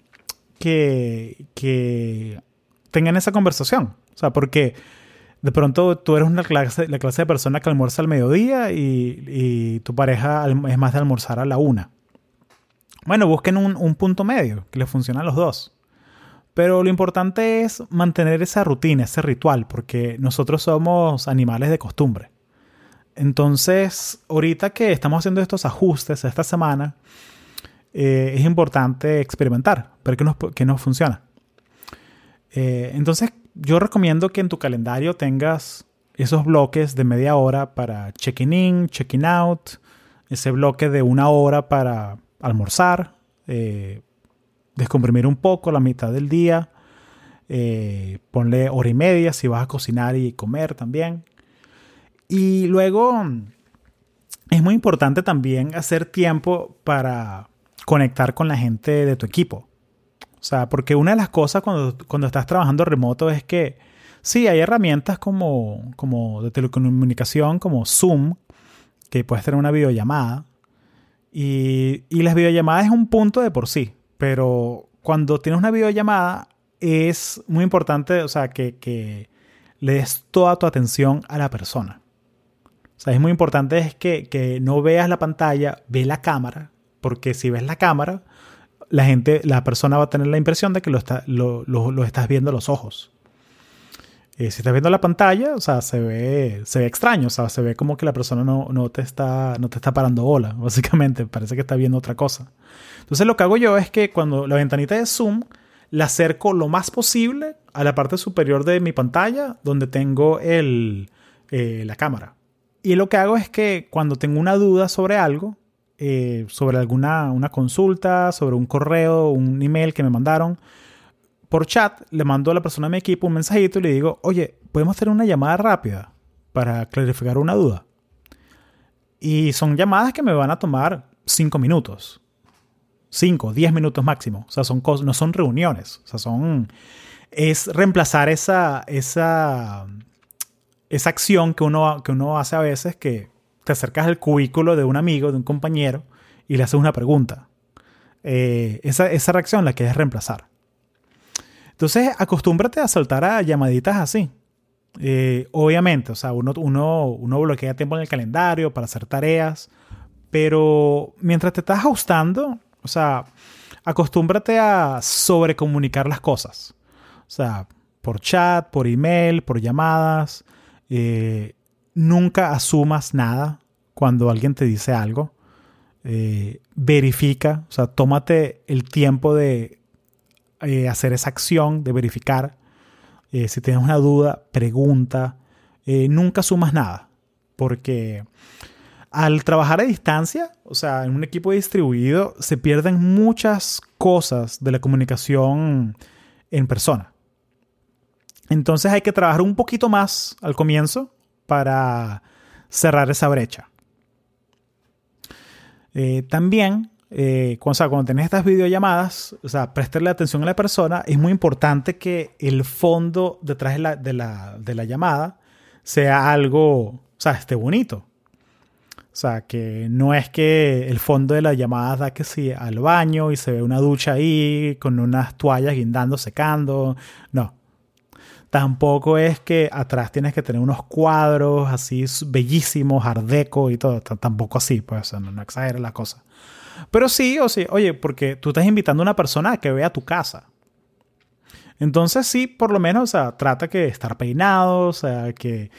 [SPEAKER 1] que, que tengan esa conversación, o sea, porque de pronto tú eres una clase, la clase de persona que almuerza al mediodía y, tu pareja es más de almorzar a la una. Bueno, busquen un, punto medio que les funcione a los dos. Pero lo importante es mantener esa rutina, ese ritual, porque nosotros somos animales de costumbre. Entonces, ahorita que estamos haciendo estos ajustes esta semana, eh, es importante experimentar, ver qué nos, qué nos funciona. Eh, entonces, yo recomiendo que en tu calendario tengas esos bloques de media hora para check-in in, check-in out, ese bloque de una hora para almorzar, eh, descomprimir un poco la mitad del día, eh, ponle hora y media si vas a cocinar y comer también. Y luego es muy importante también hacer tiempo para conectar con la gente de tu equipo. O sea, porque una de las cosas cuando, cuando estás trabajando remoto es que sí, hay herramientas como, como de telecomunicación, como Zoom, que puedes tener una videollamada. Y, y las videollamadas es un punto de por sí. Pero cuando tienes una videollamada es muy importante, o sea, que, que le des toda tu atención a la persona. O sea, es muy importante es que, que no veas la pantalla, ve la cámara, porque si ves la cámara, la gente, la persona va a tener la impresión de que lo, está, lo, estás viendo los ojos. Eh, si estás viendo la pantalla, o sea, se ve, se ve extraño, o sea, se ve como que la persona no, no, te está, no te está parando bola, básicamente, parece que está viendo otra cosa. Entonces lo que hago yo es que cuando la ventanita de zoom la acerco lo más posible a la parte superior de mi pantalla donde tengo el, eh, la cámara. Y lo que hago es que cuando tengo una duda sobre algo, eh, sobre alguna una consulta, sobre un correo, un email que me mandaron, por chat le mando a la persona de mi equipo un mensajito y le digo, oye, podemos hacer una llamada rápida para clarificar una duda. Y son llamadas que me van a tomar 5 minutos. 5, 10 minutos máximo. O sea, son no son reuniones. O sea, son. Es reemplazar esa, esa, esa acción que uno, que uno hace a veces que te acercas al cubículo de un amigo, de un compañero, y le haces una pregunta. Eh, esa, reacción la quieres reemplazar. Entonces, acostúmbrate a soltar a llamaditas así. Eh, obviamente, o sea, uno bloquea tiempo en el calendario para hacer tareas, pero mientras te estás ajustando, o sea, acostúmbrate a sobrecomunicar las cosas. O sea, por chat, por email, por llamadas. Eh, nunca asumas nada cuando alguien te dice algo. Eh, verifica, o sea, tómate el tiempo de eh, hacer esa acción de verificar. Eh, si tienes una duda, pregunta. Nunca sumas nada. Porque al trabajar a distancia, o sea, en un equipo distribuido, se pierden muchas cosas de la comunicación en persona. Entonces hay que trabajar un poquito más al comienzo para cerrar esa brecha. también eh, cuando, cuando tenés estas videollamadas, o sea, prestarle atención a la persona, es muy importante que el fondo detrás de la, de la, de la llamada sea algo, o sea, esté bonito. O sea, que no es que el fondo de la llamada da que sí al baño y se ve una ducha ahí con unas toallas guindando, secando. No. Tampoco es que atrás tienes que tener unos cuadros así bellísimos, ardeco y todo. tampoco así, pues no, no exageres la cosa. Pero sí, o sí, oye, porque tú estás invitando a una persona a que vea tu casa. Entonces sí, por lo menos, o sea, trata que estar peinado, o sea, que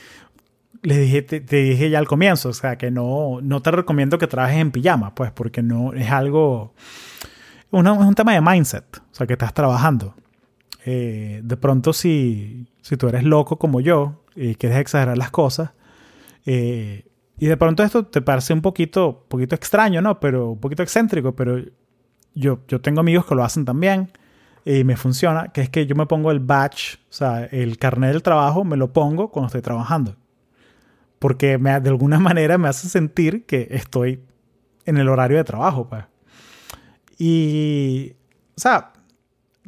[SPEAKER 1] le dije, te, dije ya al comienzo, o sea, que no, no te recomiendo que trabajes en pijama, pues, porque no es algo, es un tema de mindset, o sea, que estás trabajando. Eh, de pronto, si, si tú eres loco como yo y quieres exagerar las cosas, eh, y de pronto esto te parece un poquito, poquito extraño, ¿no? Pero un poquito excéntrico, pero yo, yo tengo amigos que lo hacen también y me funciona, que es que yo me pongo el batch, o sea, el carnet del trabajo me lo pongo cuando estoy trabajando. Porque de alguna manera me hace sentir que estoy en el horario de trabajo, pues. Y, o sea,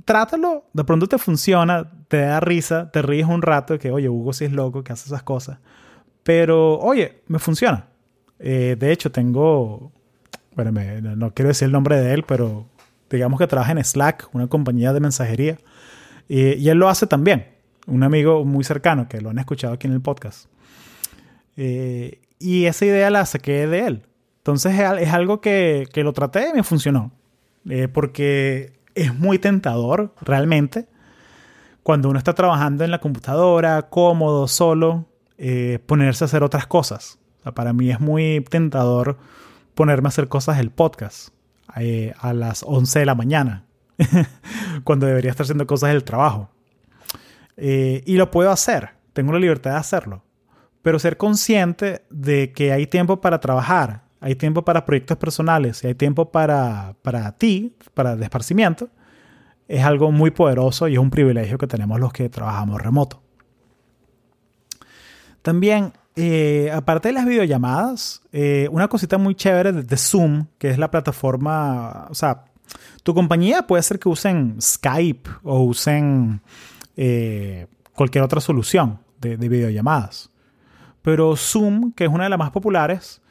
[SPEAKER 1] trátalo, de pronto te funciona, te da risa, te ríes un rato, que oye, Hugo sí es loco, que hace esas cosas. Pero, oye, me funciona. Eh, de hecho, tengo, bueno, no quiero decir el nombre de él, pero digamos que trabaja en Slack, una compañía de mensajería. y él lo hace también. Un amigo muy cercano que lo han escuchado aquí en el podcast. Eh, y esa idea la saqué de él. Entonces es algo que, que lo traté y me funcionó. Eh, porque es muy tentador, realmente, cuando uno está trabajando en la computadora, cómodo, solo, eh, ponerse a hacer otras cosas. para mí es muy tentador ponerme a hacer cosas del podcast eh, a las 11 de la mañana, cuando debería estar haciendo cosas del trabajo. Eh, y lo puedo hacer, tengo la libertad de hacerlo. Pero ser consciente de que hay tiempo para trabajar, hay tiempo para proyectos personales y hay tiempo para, para ti, para el esparcimiento, es algo muy poderoso y es un privilegio que tenemos los que trabajamos remoto. También, eh, aparte de las videollamadas, eh, una cosita muy chévere de, Zoom, que es la plataforma, o sea, tu compañía puede ser que usen Skype o usen eh, cualquier otra solución de, de videollamadas. Pero Zoom, que es una de las más populares,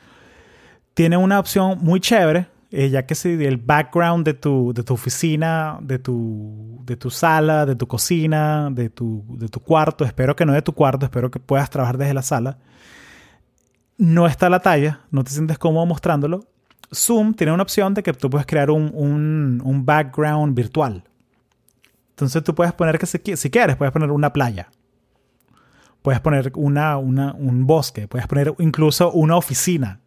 [SPEAKER 1] tiene una opción muy chévere eh, ya que si el background de tu, de tu oficina, de tu, de tu sala, de tu cocina, de tu, de tu cuarto, espero que no de tu cuarto, espero que puedas trabajar desde la sala, no está a la talla, no te sientes cómodo mostrándolo, Zoom tiene una opción de que tú puedes crear un, un, un background virtual. Entonces tú puedes poner que si, si, quieres, puedes poner una playa. puedes poner una, un bosque, puedes poner incluso una oficina,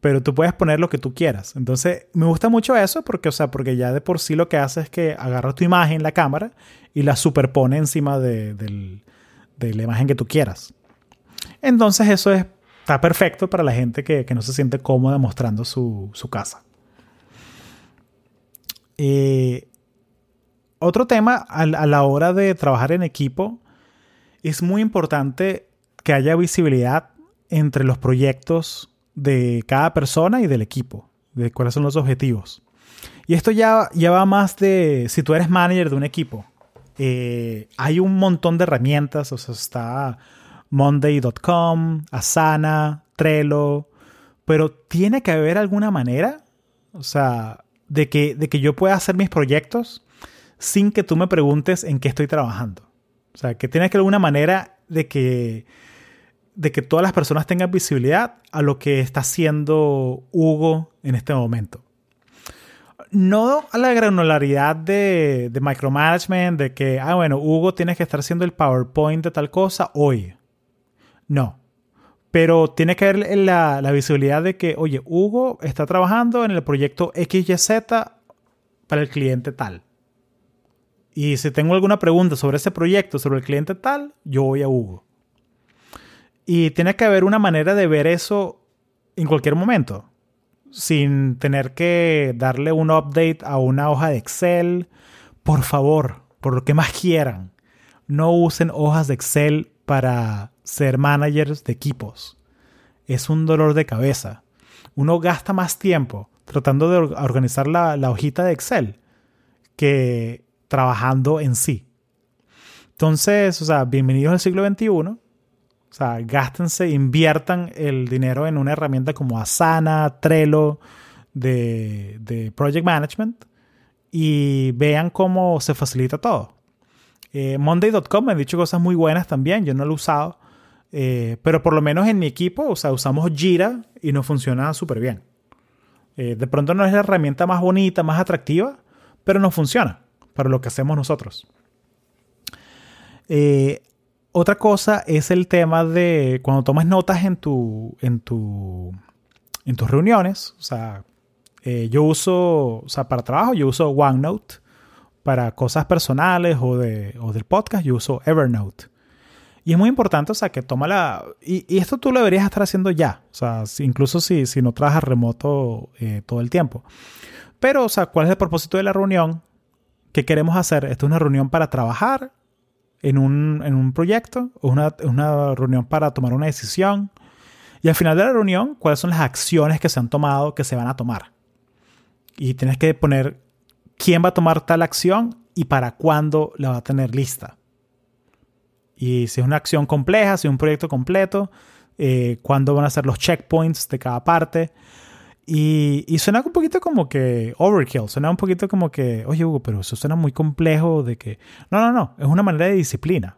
[SPEAKER 1] pero tú puedes poner lo que tú quieras. Entonces, me gusta mucho eso porque, o sea, porque ya de por sí lo que hace es que agarra tu imagen, la cámara, y la superpone encima de, la imagen que tú quieras. Entonces, eso está perfecto para la gente que, no se siente cómoda mostrando su, casa. Eh, otro tema a, la hora de trabajar en equipo es muy importante que haya visibilidad entre los proyectos de cada persona y del equipo, de cuáles son los objetivos. Y esto ya, ya va más de si tú eres manager de un equipo. Eh, hay un montón de herramientas, o sea, está monday.com, Asana, Trello, pero tiene que haber alguna manera, o sea, de que, de que yo pueda hacer mis proyectos sin que tú me preguntes en qué estoy trabajando. O sea, que tiene que haber alguna manera de que, de que todas las personas tengan visibilidad a lo que está haciendo Hugo en este momento. No a la granularidad de, de micromanagement, de que, ah, bueno, Hugo tiene que estar haciendo el PowerPoint de tal cosa hoy. No. Pero tiene que haber la, la visibilidad de que, oye, Hugo está trabajando en el proyecto XYZ para el cliente tal. Y si tengo alguna pregunta sobre ese proyecto, sobre el cliente tal, yo voy a Hugo. Y tiene que haber una manera de ver eso en cualquier momento, sin tener que darle un update a una hoja de Excel. Por favor, por lo que más quieran, no usen hojas de Excel para ser managers de equipos. Es un dolor de cabeza. Uno gasta más tiempo tratando de organizar la, la hojita de Excel que trabajando en sí. Entonces, o sea, bienvenidos al siglo XXI. O sea, gástense, inviertan el dinero en una herramienta como Asana, Trello, de, de Project Management y vean cómo se facilita todo. Eh, Monday.com me han dicho cosas muy buenas también, yo no lo he usado, eh, pero por lo menos en mi equipo, o sea, usamos Jira y nos funciona súper bien. Eh, de pronto no es la herramienta más bonita, más atractiva, pero nos funciona para lo que hacemos nosotros. Eh, otra cosa es el tema de cuando tomas notas en tu, en tu, en tus reuniones. O sea, eh, yo uso, o sea, para trabajo yo uso OneNote. Para cosas personales o, de, o del podcast yo uso Evernote. Y es muy importante, o sea, que toma la... Y, esto tú lo deberías estar haciendo ya. O sea, incluso si, si no trabajas remoto eh, todo el tiempo. Pero, o sea, ¿cuál es el propósito de la reunión? ¿Qué queremos hacer? ¿Esto es una reunión para trabajar en un, proyecto? ¿O una, una reunión para tomar una decisión? Y al final de la reunión, ¿cuáles son las acciones que se han tomado, que se van a tomar? Y tienes que poner quién va a tomar tal acción y para cuándo la va a tener lista. Y si es una acción compleja, si es un proyecto completo, eh, cuándo van a ser los checkpoints de cada parte. Y, suena un poquito como que overkill, suena un poquito como que, oye Hugo, pero eso suena muy complejo de que... No, no, no, es una manera de disciplina.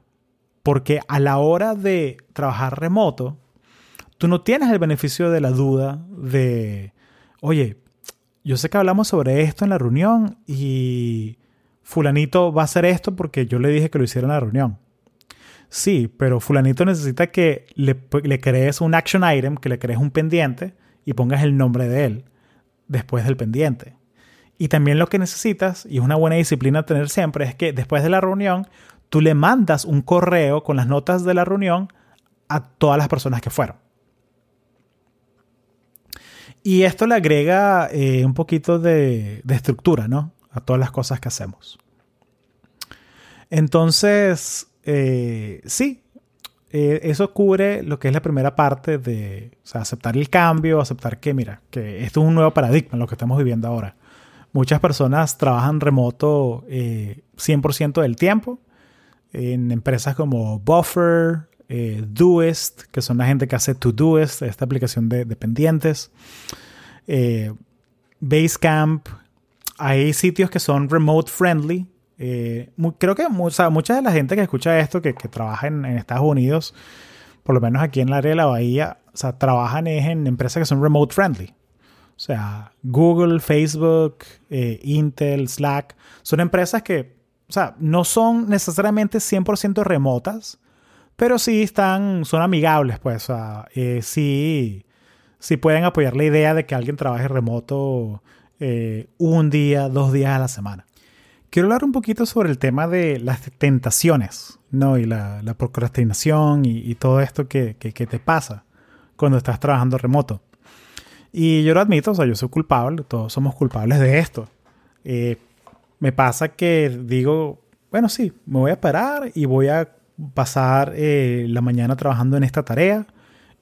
[SPEAKER 1] Porque a la hora de trabajar remoto, tú no tienes el beneficio de la duda de, oye, yo sé que hablamos sobre esto en la reunión y fulanito va a hacer esto porque yo le dije que lo hiciera en la reunión. Sí, pero fulanito necesita que le, le crees un action item, que le crees un pendiente y pongas el nombre de él después del pendiente. Y también lo que necesitas, y es una buena disciplina tener siempre, es que después de la reunión tú le mandas un correo con las notas de la reunión a todas las personas que fueron. Y esto le agrega eh, un poquito de, estructura, ¿no? A todas las cosas que hacemos. Entonces, eh, sí, eh, eso cubre lo que es la primera parte de aceptar el cambio, aceptar que, mira, que esto es un nuevo paradigma, lo que estamos viviendo ahora. Muchas personas trabajan remoto 100% eh, del tiempo en empresas como Buffer, eh, Doist, que son la gente que hace Todoist, esta aplicación de, dependientes Basecamp. Hay sitios que son remote friendly, eh, creo que mucha de la gente que escucha esto, que, trabaja en, Estados Unidos, por lo menos aquí en el área de la bahía, o sea, trabajan en empresas que son remote friendly. O sea, Google, Facebook, eh, Intel, Slack, son empresas que, o sea, no son necesariamente 100% remotas, Pero sí están, son amigables, pues. Eh, sí, sí pueden apoyar la idea de que alguien trabaje remoto eh, un día, dos días a la semana. Quiero hablar un poquito sobre el tema de las tentaciones, ¿no? Y la, procrastinación y, todo esto que, te pasa cuando estás trabajando remoto. Y yo lo admito, o sea, yo soy culpable, todos somos culpables de esto. Eh, me pasa que digo, bueno, sí, me voy a parar y voy a pasar eh, la mañana trabajando en esta tarea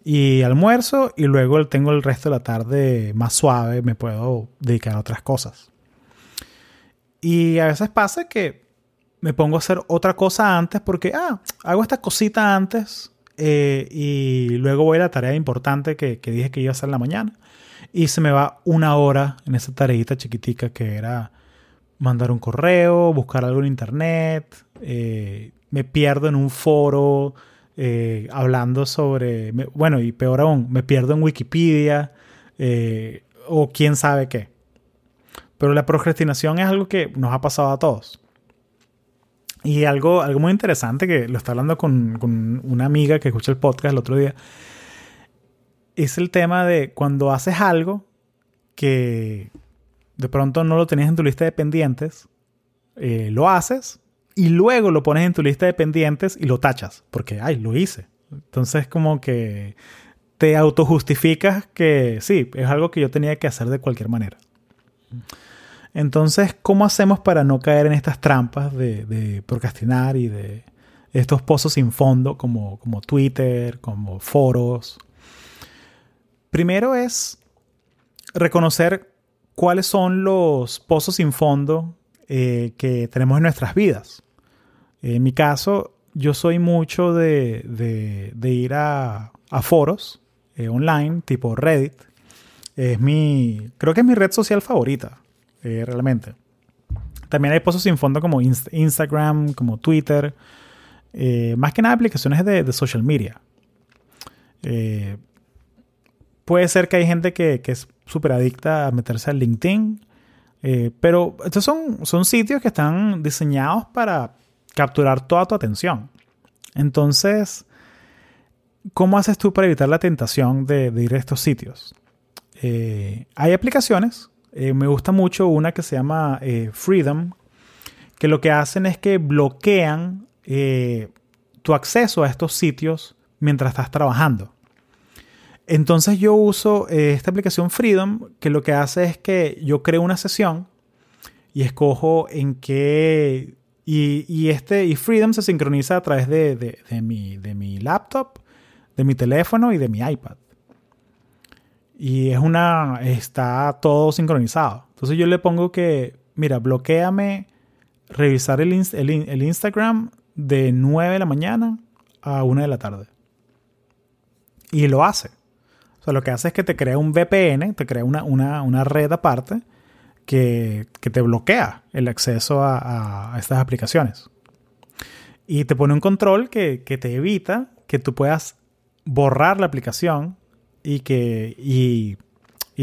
[SPEAKER 1] y almuerzo y luego tengo el resto de la tarde más suave, me puedo dedicar a otras cosas. Y a veces pasa que me pongo a hacer otra cosa antes porque, ah, hago esta cosita antes eh, y luego voy a la tarea importante que, que, dije que iba a hacer en la mañana. Y se me va una hora en esa tareita chiquitica que era mandar un correo, buscar algo en internet, eh, me pierdo en un foro eh, hablando sobre, bueno, y peor aún, me pierdo en Wikipedia o quién sabe qué. Pero la procrastinación es algo que nos ha pasado a todos. Y algo, algo muy interesante que lo está hablando con, con una amiga que escucha el podcast el otro día, es el tema de cuando haces algo que de pronto no lo tenías en tu lista de pendientes, eh, lo haces y luego lo pones en tu lista de pendientes y lo tachas, porque, ay, lo hice. Entonces como que te autojustificas que sí, es algo que yo tenía que hacer de cualquier manera. Entonces, ¿cómo hacemos para no caer en estas trampas de, procrastinar y de estos pozos sin fondo como, Twitter, como foros? Primero es reconocer cuáles son los pozos sin fondo eh, que tenemos en nuestras vidas. En mi caso, yo soy mucho de, ir a, foros eh, online, tipo Reddit. Es mi, creo que es mi red social favorita. Eh, realmente. También hay pozos sin fondo como Instagram, como Twitter. Eh, más que nada aplicaciones de, social media. Eh, puede ser que hay gente que, es súper adicta a meterse al LinkedIn. pero estos son, son sitios que están diseñados para capturar toda tu atención. Entonces, ¿cómo haces tú para evitar la tentación de, de ir a estos sitios? hay aplicaciones eh, me gusta mucho una que se llama eh, Freedom, que lo que hacen es que bloquean eh, tu acceso a estos sitios mientras estás trabajando. Entonces yo uso esta aplicación Freedom, que lo que hace es que yo creo una sesión y escojo en qué... Y, este, y Freedom se sincroniza a través de, mi, de mi laptop, de mi teléfono y de mi iPad. Y es una. Está todo sincronizado. Entonces yo le pongo que, mira, bloqueame revisar el, Instagram de 9 de la mañana a 1 de la tarde. Y lo hace. O sea, lo que hace es que te crea un VPN, te crea una, una, red aparte que, te bloquea el acceso a, estas aplicaciones. Y te pone un control que, que te evita que tú puedas borrar la aplicación y, que, y,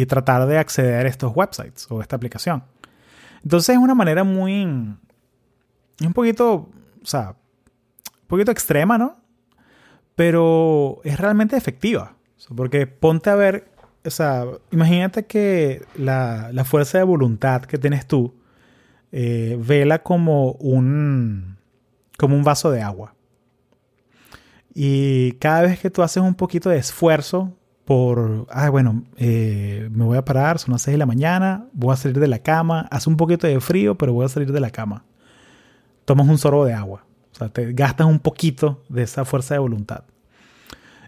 [SPEAKER 1] tratar de acceder a estos websites o esta aplicación. Entonces es una manera muy... un poquito, o sea, un poquito extrema, ¿no? Pero es realmente efectiva. porque ponte a ver, o sea, imagínate que la, fuerza de voluntad que tienes tú, eh, vela como un, como un vaso de agua. Y cada vez que tú haces un poquito de esfuerzo por, ah, bueno, eh, me voy a parar, son las 6 de la mañana, voy a salir de la cama, hace un poquito de frío, pero voy a salir de la cama. Tomas un sorbo de agua, o sea, te gastas un poquito de esa fuerza de voluntad.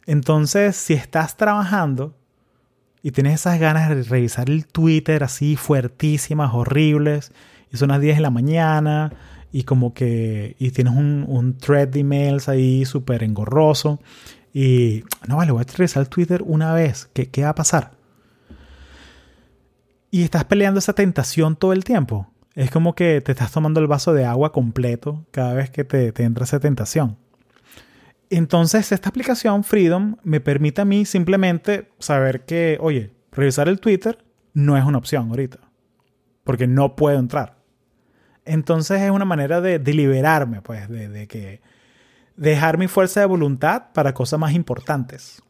[SPEAKER 1] Entonces, si estás trabajando y tienes esas ganas de revisar el Twitter así fuertísimas, horribles, y son las 10 de la mañana, y como que, y tienes un, un thread de emails ahí súper engorroso, y no vale, voy a revisar el Twitter una vez. ¿Qué, ¿Qué va a pasar? Y estás peleando esa tentación todo el tiempo. Es como que te estás tomando el vaso de agua completo cada vez que te, te entra esa tentación. Entonces, esta aplicación Freedom me permite a mí simplemente saber que, oye, revisar el Twitter no es una opción ahorita. Porque no puedo entrar. Entonces es una manera de, de liberarme, pues, de, de, que dejar mi fuerza de voluntad para cosas más importantes.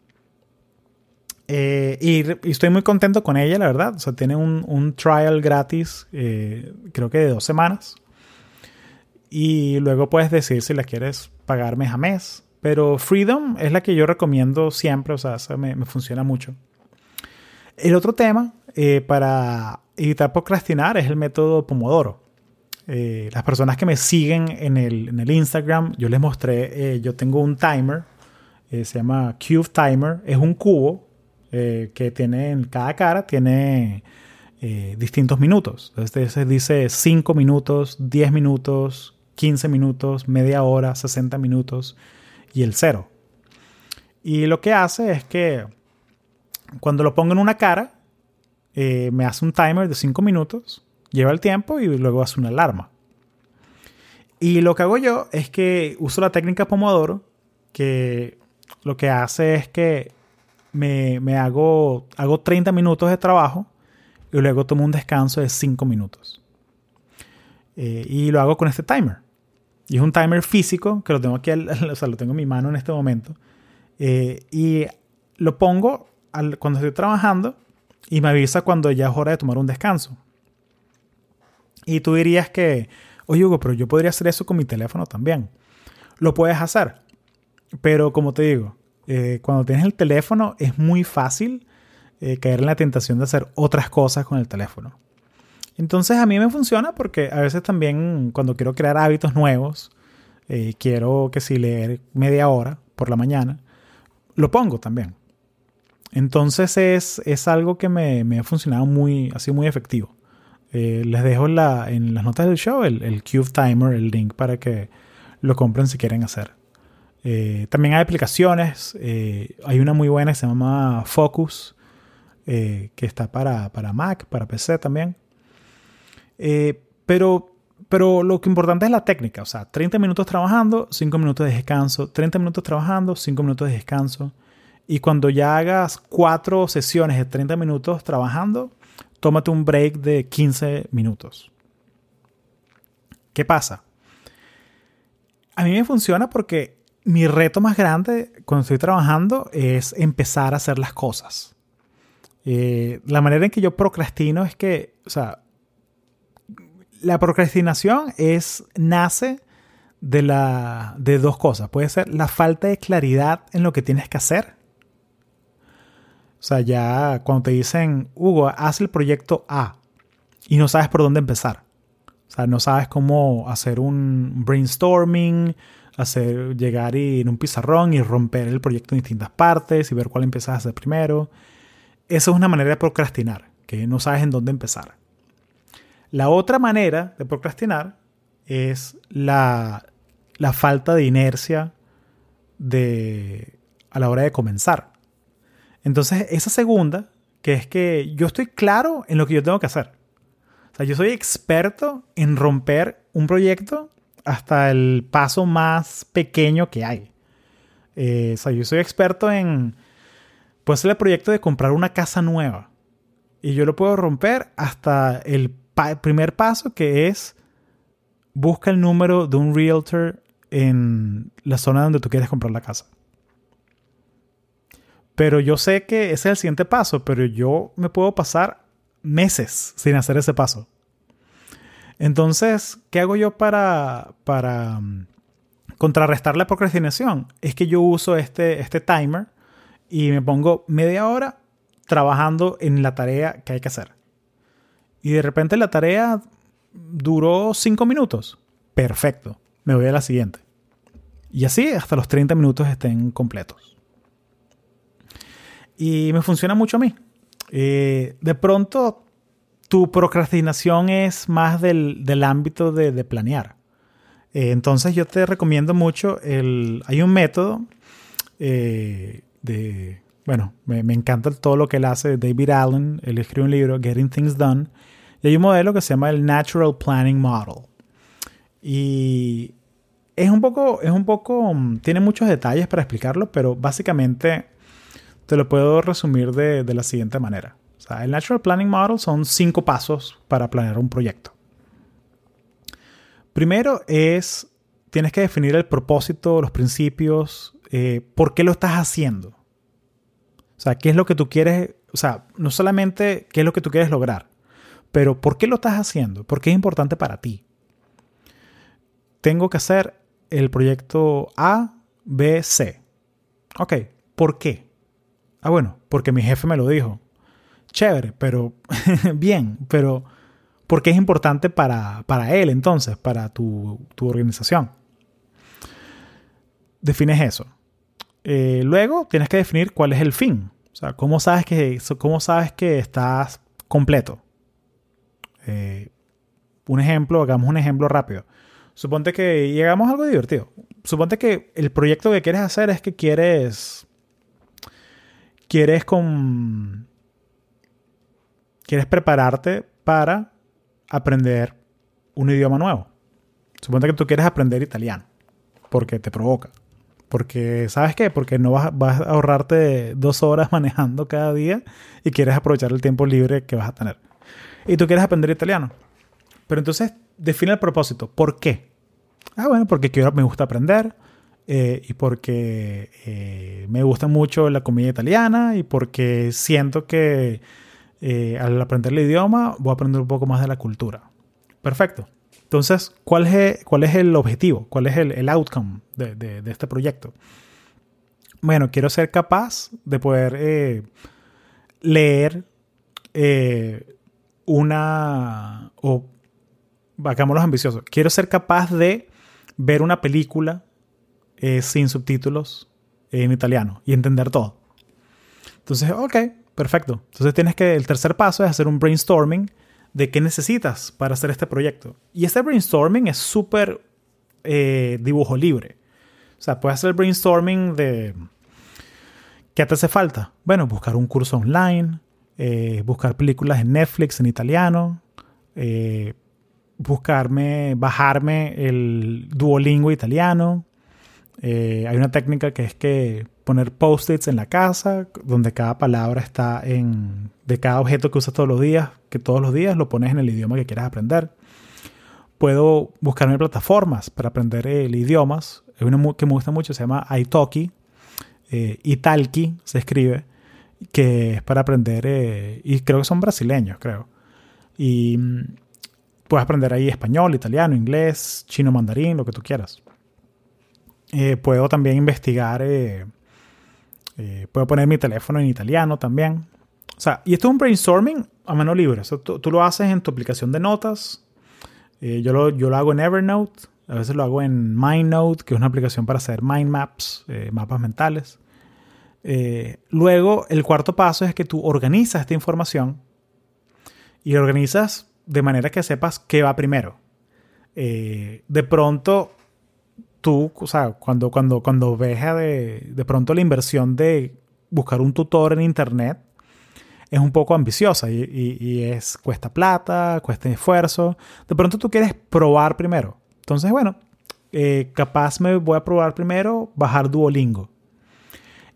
[SPEAKER 1] Eh, y, estoy muy contento con ella, la verdad. O sea, tiene un, trial gratis, eh, creo que de dos semanas. Y luego puedes decir si la quieres pagar mes a mes. Pero Freedom es la que yo recomiendo siempre, o sea, me, me funciona mucho. El otro tema eh, para evitar procrastinar es el método Pomodoro. Eh, las personas que me siguen en el, en el Instagram, yo les mostré, eh, yo tengo un timer, se llama Cube Timer, es un cubo que tiene en cada cara, tiene distintos minutos. Entonces dice 5 minutos, 10 minutos, 15 minutos, media hora, 60 minutos y el cero. Y lo que hace es que cuando lo pongo en una cara, eh, me hace un timer de 5 minutos, lleva el tiempo y luego hace una alarma. Y lo que hago yo es que uso la técnica Pomodoro, que lo que hace es que me, hago, hago 30 minutos de trabajo y luego tomo un descanso de 5 minutos. Eh, y lo hago con este timer. Y es un timer físico, que lo tengo aquí, o sea, lo tengo en mi mano en este momento. Eh, y lo pongo cuando estoy trabajando y me avisa cuando ya es hora de tomar un descanso. Y tú dirías que, oye Hugo, pero yo podría hacer eso con mi teléfono también. Lo puedes hacer. Pero como te digo, eh, cuando tienes el teléfono es muy fácil eh, caer en la tentación de hacer otras cosas con el teléfono. Entonces a mí me funciona porque a veces también cuando quiero crear hábitos nuevos, eh, quiero que si leer media hora por la mañana, lo pongo también. Entonces es, algo que me, ha funcionado muy, así muy efectivo. Eh, les dejo la, en, las notas del show el, Cube Timer, el link para que lo compren si quieren hacer. Eh, también hay aplicaciones. hay una muy buena que se llama Focus, que está para, para Mac, para PC también. Eh, pero, pero lo que importante es la técnica, o sea, 30 minutos trabajando, 5 minutos de descanso, 30 minutos trabajando, 5 minutos de descanso. Y cuando ya hagas cuatro sesiones de 30 minutos trabajando, tómate un break de 15 minutos. ¿Qué pasa? A mí me funciona porque mi reto más grande cuando estoy trabajando es empezar a hacer las cosas. Eh, la manera en que yo procrastino es que, o sea, la procrastinación es, nace de, la, de dos cosas. Puede ser la falta de claridad en lo que tienes que hacer. O sea, ya cuando te dicen, Hugo, haz el proyecto A y no sabes por dónde empezar. O sea, no sabes cómo hacer un brainstorming, hacer llegar en un pizarrón y romper el proyecto en distintas partes y ver cuál empiezas a hacer primero. Eso es una manera de procrastinar, que no sabes en dónde empezar. La otra manera de procrastinar es la, falta de inercia de, a la hora de comenzar. Entonces, esa segunda, que es que yo estoy claro en lo que yo tengo que hacer. O sea, yo soy experto en romper un proyecto hasta el paso más pequeño que hay. Eh, o sea, yo soy experto en, puede ser el proyecto de comprar una casa nueva. Y yo lo puedo romper hasta el primer paso que es busca el número de un realtor en la zona donde tú quieres comprar la casa. Pero yo sé que ese es el siguiente paso, pero yo me puedo pasar meses sin hacer ese paso. Entonces, ¿qué hago yo para, para mm, contrarrestar la procrastinación? Es que yo uso este, este timer y me pongo media hora trabajando en la tarea que hay que hacer. Y de repente la tarea duró 5 minutos. Perfecto. Me voy a la siguiente. Y así hasta los 30 minutos estén completos. Y me funciona mucho a mí. Eh, de pronto, tu procrastinación es más del, ámbito de, planear. Eh, entonces yo te recomiendo mucho el... Hay un método eh, de... Bueno, me, me, encanta todo lo que él hace. David Allen, él escribe un libro, Getting Things Done. Y hay un modelo que se llama el Natural Planning Model. Y es un poco, es un poco, mm, tiene muchos detalles para explicarlo, pero básicamente te lo puedo resumir de, la siguiente manera. O sea, el Natural Planning Model son cinco pasos para planear un proyecto. Primero es tienes que definir el propósito, los principios, eh, por qué lo estás haciendo. O sea, qué es lo que tú quieres, o sea, no solamente qué es lo que tú quieres lograr, pero por qué lo estás haciendo, por qué es importante para ti. Tengo que hacer el proyecto A, B, C. Ok, ¿por qué? Ah, bueno, porque mi jefe me lo dijo. Chévere, pero bien, pero ¿por qué es importante para, para él entonces, para tu, tu organización? Defines eso. Eh, luego tienes que definir cuál es el fin. O sea, ¿cómo sabes que, cómo sabes que estás completo? Eh, un ejemplo, hagamos un ejemplo rápido. Suponte que llegamos a algo divertido. Suponte que el proyecto que quieres hacer es que quieres. Quieres prepararte para aprender un idioma nuevo. Suponte que tú quieres aprender italiano. Porque te provoca. Porque, ¿sabes qué? Porque no vas, vas, a ahorrarte dos horas manejando cada día y quieres aprovechar el tiempo libre que vas a tener. Y tú quieres aprender italiano. Pero entonces define el propósito. ¿Por qué? Ah, bueno, porque quiero, me gusta aprender eh, y porque eh, me gusta mucho la comida italiana y porque siento que eh, al aprender el idioma voy a aprender un poco más de la cultura. Perfecto. Entonces, ¿cuál es, cuál es el objetivo? ¿Cuál es el, el outcome de, de, este proyecto? Bueno, quiero ser capaz de poder leer una... o, hagámoslo ambiciosos. Quiero ser capaz de ver una película eh, sin subtítulos en italiano y entender todo. Entonces, ok, perfecto. Entonces tienes que, el tercer paso es hacer un brainstorming de qué necesitas para hacer este proyecto. Y este brainstorming es súper eh, dibujo libre. O sea, puedes hacer el brainstorming de qué te hace falta. Bueno, buscar un curso online, eh, buscar películas en Netflix en italiano, buscarme, bajarme el Duolingo italiano. Eh, hay una técnica que es que poner post-its en la casa, donde cada palabra está en. de cada objeto que usas todos los días, que todos los días lo pones en el idioma que quieras aprender. Puedo buscarme plataformas para aprender el idiomas. Hay una que me gusta mucho, se llama Italki. Eh, Italki se escribe, que es para aprender, eh, y creo que son brasileños, creo. Y mm, puedes aprender ahí español, italiano, inglés, chino, mandarín, lo que tú quieras. Eh, puedo también investigar eh, eh, puedo poner mi teléfono en italiano también. O sea, y esto es un brainstorming a mano libre. tú, lo haces en tu aplicación de notas. Yo, lo, yo lo hago en Evernote. A veces lo hago en MindNote, que es una aplicación para hacer mind maps, mapas mentales. Luego, el cuarto paso es que tú organizas esta información y organizas de manera que sepas qué va primero. De pronto, tú, o sea, cuando, cuando, cuando ves de, de pronto la inversión de buscar un tutor en internet, es un poco ambiciosa y, y, es cuesta plata, cuesta esfuerzo. De pronto tú quieres probar primero. Entonces, bueno, eh, capaz me voy a probar primero bajar Duolingo.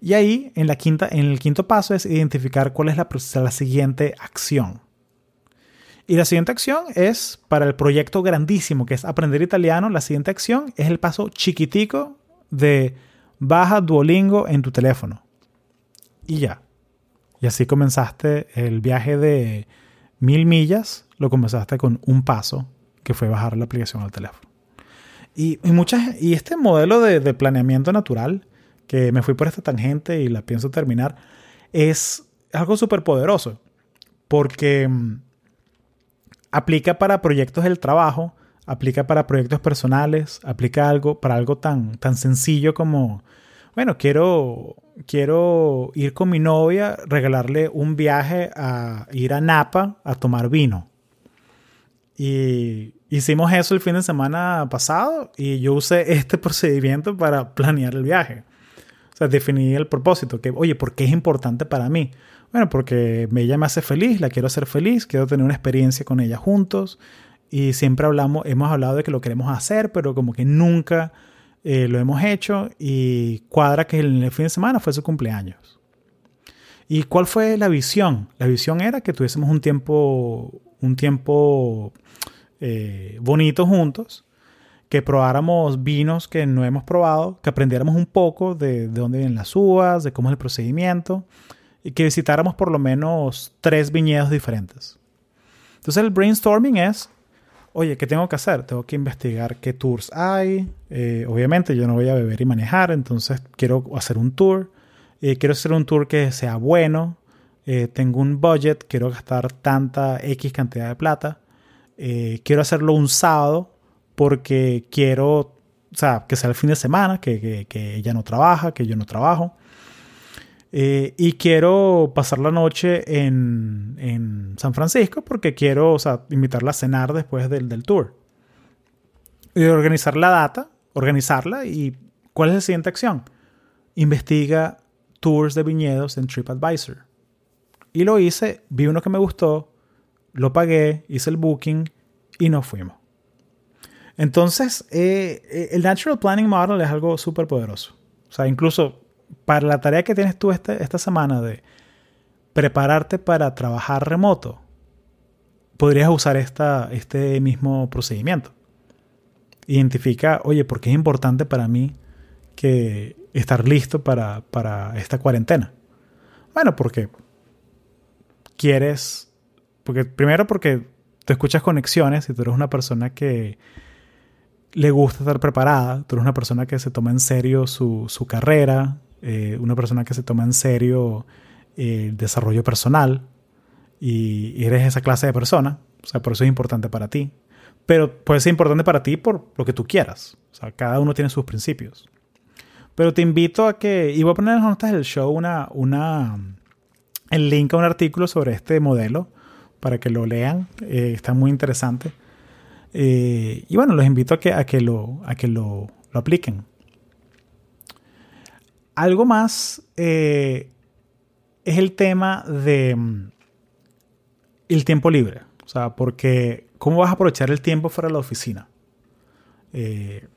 [SPEAKER 1] Y ahí, en, la quinta, en el quinto paso, es identificar cuál es la, la siguiente acción. Y la siguiente acción es para el proyecto grandísimo que es aprender italiano. La siguiente acción es el paso chiquitico de baja Duolingo en tu teléfono. Y ya. Y así comenzaste el viaje de mil millas, lo comenzaste con un paso, que fue bajar la aplicación al teléfono. Y, y, muchas, y este modelo de, de planeamiento natural, que me fui por esta tangente y la pienso terminar, es algo súper poderoso. Porque aplica para proyectos del trabajo, aplica para proyectos personales, aplica algo para algo tan, tan sencillo como, bueno, quiero, quiero ir con mi novia, regalarle un viaje a ir a Napa a tomar vino. Y hicimos eso el fin de semana pasado y yo usé este procedimiento para planear el viaje. O sea, definí el propósito, que, oye, ¿por qué es importante para mí? Bueno, porque ella me hace feliz, la quiero hacer feliz, quiero tener una experiencia con ella juntos y siempre hablamos, hemos hablado de que lo queremos hacer, pero como que nunca eh, lo hemos hecho y cuadra que el, fin de semana fue su cumpleaños. ¿Y cuál fue la visión? La visión era que tuviésemos un tiempo, un tiempo eh, bonito juntos, que probáramos vinos que no hemos probado, que aprendiéramos un poco de, de dónde vienen las uvas, de cómo es el procedimiento y que visitáramos por lo menos tres viñedos diferentes. Entonces el brainstorming es, oye, ¿qué tengo que hacer? Tengo que investigar qué tours hay. Eh, obviamente yo no voy a beber y manejar, entonces quiero hacer un tour. Eh, quiero hacer un tour que sea bueno. Eh, tengo un budget, quiero gastar tanta X cantidad de plata. quiero hacerlo un sábado porque quiero, o sea, que sea el fin de semana, que, que ella no trabaja, que yo no trabajo. Eh, y quiero pasar la noche en, en, San Francisco porque quiero, o sea, invitarla a cenar después del, del tour. Y organizar la data, organizarla y ¿cuál es la siguiente acción? Investiga tours de viñedos en TripAdvisor. Y lo hice, vi uno que me gustó, lo pagué, hice el booking y nos fuimos. Entonces, eh, eh, el Natural Planning Model es algo súper poderoso. O sea, incluso para la tarea que tienes tú esta, esta semana de prepararte para trabajar remoto, podrías usar esta, este mismo procedimiento. Identifica, oye, ¿por qué es importante para mí que estar listo para, para esta cuarentena? Bueno, porque quieres, porque primero porque te escuchas conexiones y tú eres una persona que le gusta estar preparada, tú eres una persona que se toma en serio su, su carrera, eh, una persona que se toma en serio eh, el desarrollo personal y, eres esa clase de persona, o sea, por eso es importante para ti. Pero puede ser importante para ti por lo que tú quieras. O sea, cada uno tiene sus principios. Pero te invito a que, y voy a poner en las notas del show una, una, el link a un artículo sobre este modelo para que lo lean. Eh, está muy interesante. y bueno, los invito a que, a que, lo, a que lo, lo apliquen. Algo más eh, es el tema de mm, el tiempo libre. O sea, porque ¿cómo vas a aprovechar el tiempo fuera de la oficina? Eh,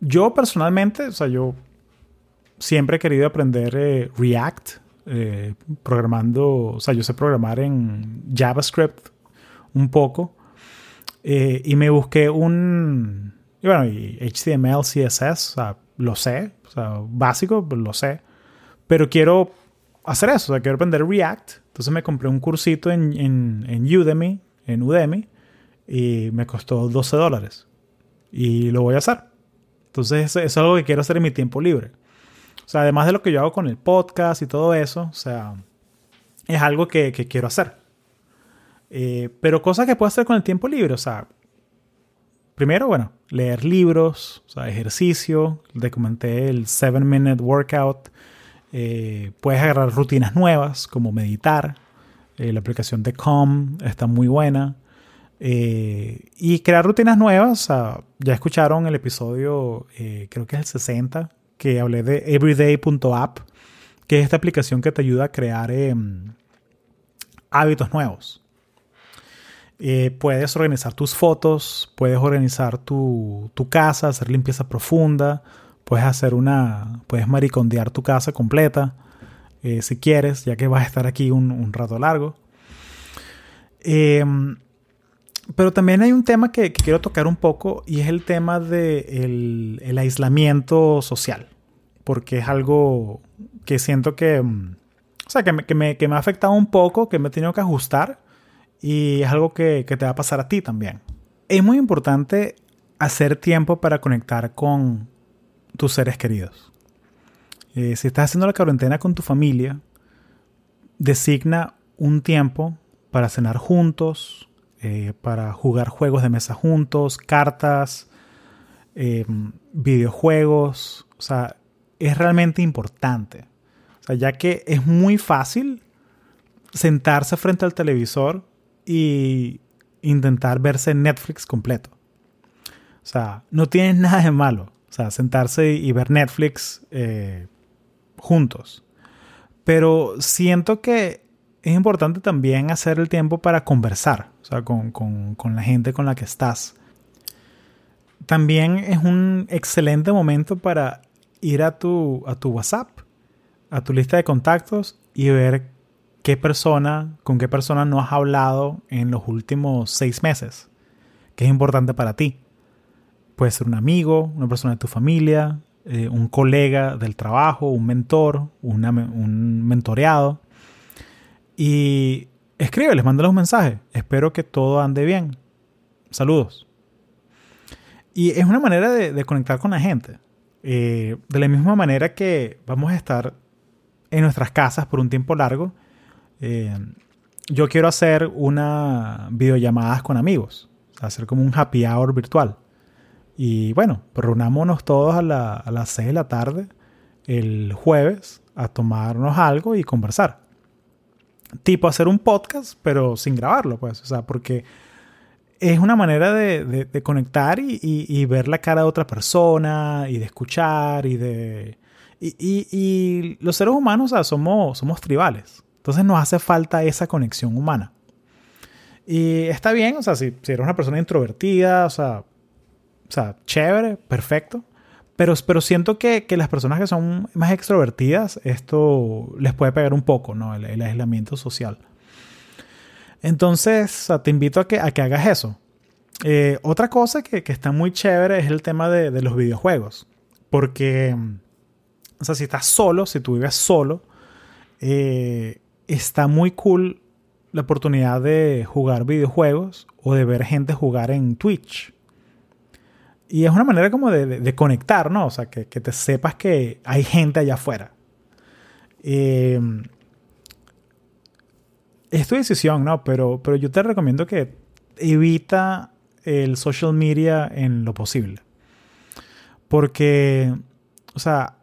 [SPEAKER 1] yo personalmente, o sea, yo siempre he querido aprender eh, React, programando, o sea, yo sé programar en JavaScript un poco. y me busqué un, y bueno, y HTML, CSS, o sea, lo sé, o sea, básico, lo sé, pero quiero hacer eso, o sea, quiero aprender React. Entonces me compré un cursito en, en, Udemy, en Udemy, y me costó 12 dólares. Y lo voy a hacer. Entonces es algo que quiero hacer en mi tiempo libre. O sea, además de lo que yo hago con el podcast y todo eso, o sea, es algo que, quiero hacer. Eh, pero cosas que puedo hacer con el tiempo libre, o sea, primero, bueno, leer libros, o sea, ejercicio. Te comenté el 7 Minute Workout. Eh, puedes agarrar rutinas nuevas como meditar. Eh, la aplicación de Calm está muy buena. Eh, y crear rutinas nuevas. ya escucharon el episodio, creo que es el 60, que hablé de everyday.app, que es esta aplicación que te ayuda a crear em, hábitos nuevos. Eh, puedes organizar tus fotos, puedes organizar tu, casa, hacer limpieza profunda, puedes hacer una, puedes maricondear tu casa completa, eh, si quieres, ya que vas a estar aquí un, rato largo. Em, pero también hay un tema que, quiero tocar un poco y es el tema del de el aislamiento social, porque es algo que siento que, mm, o sea, que me, que me, que me ha afectado un poco, que me he tenido que ajustar y es algo que, te va a pasar a ti también. Es muy importante hacer tiempo para conectar con tus seres queridos. Eh, si estás haciendo la cuarentena con tu familia, designa un tiempo para cenar juntos, eh, para jugar juegos de mesa juntos, cartas, em, videojuegos. O sea, es realmente importante. Ya que es muy fácil sentarse frente al televisor y intentar verse Netflix completo. O sea, no tiene nada de malo. O sea, sentarse y ver Netflix eh, juntos. Pero siento que es importante también hacer el tiempo para conversar, o sea, con, con la gente con la que estás. También es un excelente momento para ir a tu, a tu WhatsApp, a tu lista de contactos y ver qué persona, con qué persona no has hablado en los últimos seis meses, que es importante para ti. puede ser un amigo, una persona de tu familia, eh, un colega del trabajo, un mentor, un mentoreado. Y escríbeles, mándales un mensaje. Espero que todo ande bien. Saludos. Y es una manera de, conectar con la gente. Eh, de la misma manera que vamos a estar en nuestras casas por un tiempo largo, eh, yo quiero hacer una videollamadas con amigos, hacer como un happy hour virtual. Y bueno, reunámonos todos a, a las 6 de la tarde el jueves a tomarnos algo y conversar. Tipo hacer un podcast, pero sin grabarlo, pues. O sea, porque es una manera de, conectar y, ver la cara de otra persona y de escuchar y de... Y, los seres humanos somos, somos tribales. Entonces nos hace falta esa conexión humana. Y está bien, o sea, si, eres una persona introvertida, o sea, o sea chévere, perfecto. Pero, pero siento que, las personas que son más extrovertidas, esto les puede pegar un poco, ¿no? el aislamiento social. Entonces, te invito a que, a que hagas eso. Eh, otra cosa que, está muy chévere es el tema de, los videojuegos. Porque, o sea, si estás solo, si tú vives solo, eh, está muy cool la oportunidad de jugar videojuegos o de ver gente jugar en Twitch. Y es una manera como de, conectar, ¿no? O sea, que, te sepas que hay gente allá afuera. Eh, es tu decisión, ¿no? Pero, pero yo te recomiendo que evita el social media en lo posible. Porque, o sea,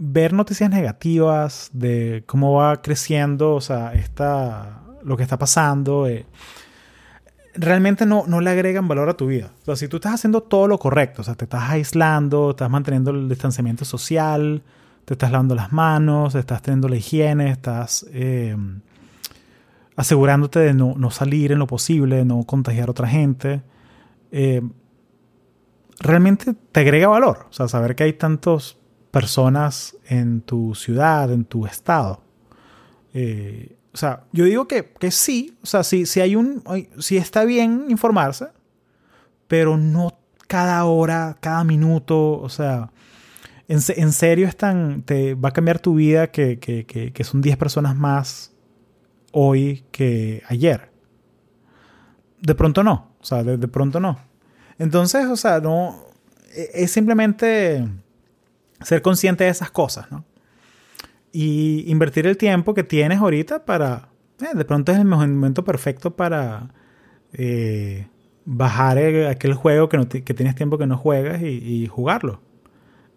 [SPEAKER 1] ver noticias negativas de cómo va creciendo, o sea, esta, lo que está pasando, eh, realmente no, no le agregan valor a tu vida. O si tú estás haciendo todo lo correcto, o sea, te estás aislando, estás manteniendo el distanciamiento social, te estás lavando las manos, estás teniendo la higiene, estás... Eh, asegurándote de no, salir en lo posible, de no contagiar a otra gente, eh, realmente te agrega valor. O sea, saber que hay tantas personas en tu ciudad, en tu estado. Eh, o sea, yo digo que, sí, o sea, si, si hay un, si está bien informarse, pero no cada hora, cada minuto, o sea, en, serio están, te va a cambiar tu vida que, que, que son 10 personas más hoy que ayer. De pronto no, o sea, de, pronto no. Entonces, o sea, no, e, es simplemente ser consciente de esas cosas, ¿no? Y invertir el tiempo que tienes ahorita para, eh, de pronto es el momento perfecto para eh, bajar aquel juego que, no que, tienes tiempo que no juegas y, jugarlo.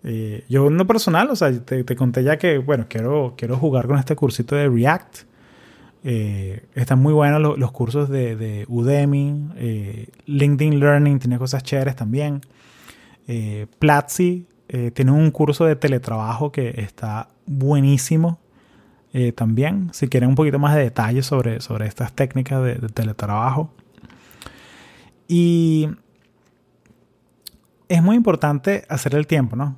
[SPEAKER 1] Eh, yo en lo personal, o sea, te, conté ya que, bueno, quiero, quiero jugar con este cursito de React eh, están muy buenos los, cursos de, Udemy. Eh, LinkedIn Learning tiene cosas chéveres también. Eh, Platzi tiene un curso de teletrabajo que está buenísimo también. Si quieren un poquito más de detalles sobre, sobre estas técnicas de, de teletrabajo. Y es muy importante hacer el tiempo, ¿no?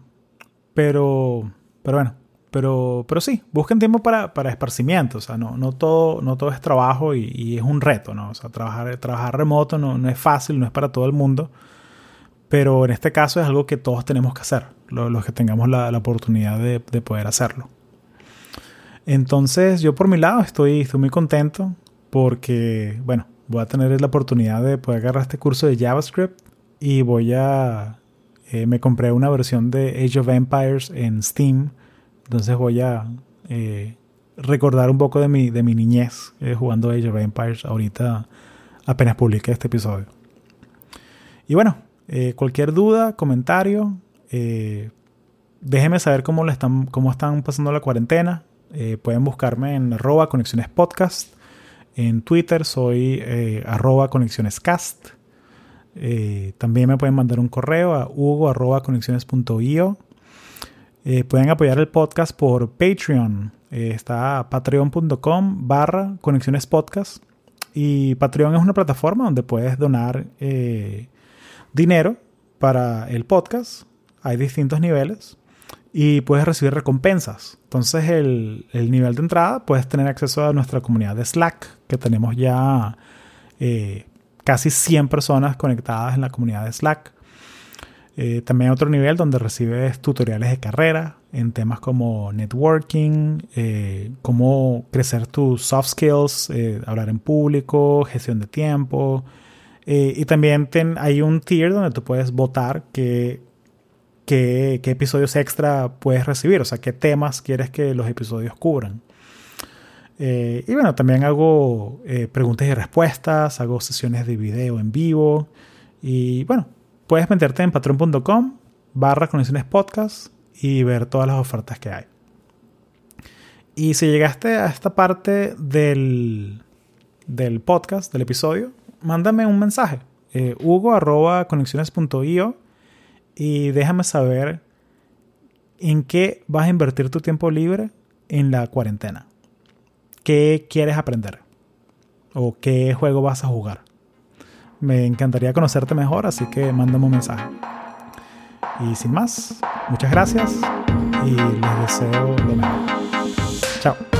[SPEAKER 1] Pero, pero bueno, pero, pero sí, busquen tiempo para, para esparcimiento. O sea, no, no, todo, no todo es trabajo y, es un reto, ¿no? O sea, trabajar, trabajar remoto no, no, es fácil, no es para todo el mundo. Pero en este caso es algo que todos tenemos que hacer, los, que tengamos la, oportunidad de, de, poder hacerlo. Entonces, yo por mi lado estoy, estoy muy contento porque, bueno, voy a tener la oportunidad de poder agarrar este curso de JavaScript y voy a... Eh, me compré una versión de Age of Empires en Steam entonces voy a eh, recordar un poco de mi, de mi niñez eh, jugando Age of Empires ahorita apenas publique este episodio. Y bueno, eh, cualquier duda, comentario, déjenme saber cómo, le están, cómo están pasando la cuarentena. pueden buscarme en arroba conexiones podcast. En Twitter soy arroba conexionescast. también me pueden mandar un correo a hugo arroba conexiones.io eh, pueden apoyar el podcast por Patreon. Eh, está patreon.com barra conexiones podcast. Y Patreon es una plataforma donde puedes donar eh, dinero para el podcast. Hay distintos niveles. Y puedes recibir recompensas. Entonces el, el nivel de entrada puedes tener acceso a nuestra comunidad de Slack, que tenemos ya casi 100 personas conectadas en la comunidad de Slack. Eh, también otro nivel donde recibes tutoriales de carrera en temas como networking, eh, cómo crecer tus soft skills, eh, hablar en público, gestión de tiempo. Y también hay un tier donde tú puedes votar qué, qué, episodios extra puedes recibir, o sea, qué temas quieres que los episodios cubran. y bueno, también hago preguntas y respuestas, hago sesiones de video en vivo. Y bueno, puedes meterte en patreon.com barra conexiones podcast y ver todas las ofertas que hay. Y si llegaste a esta parte del, del podcast, del episodio, mándame un mensaje. Eh, hugo arroba conexiones.io y déjame saber en qué vas a invertir tu tiempo libre en la cuarentena. ¿Qué quieres aprender? ¿O qué juego vas a jugar? Me encantaría conocerte mejor, así que mándame un mensaje. Y sin más, muchas gracias y les deseo lo mejor. Chao.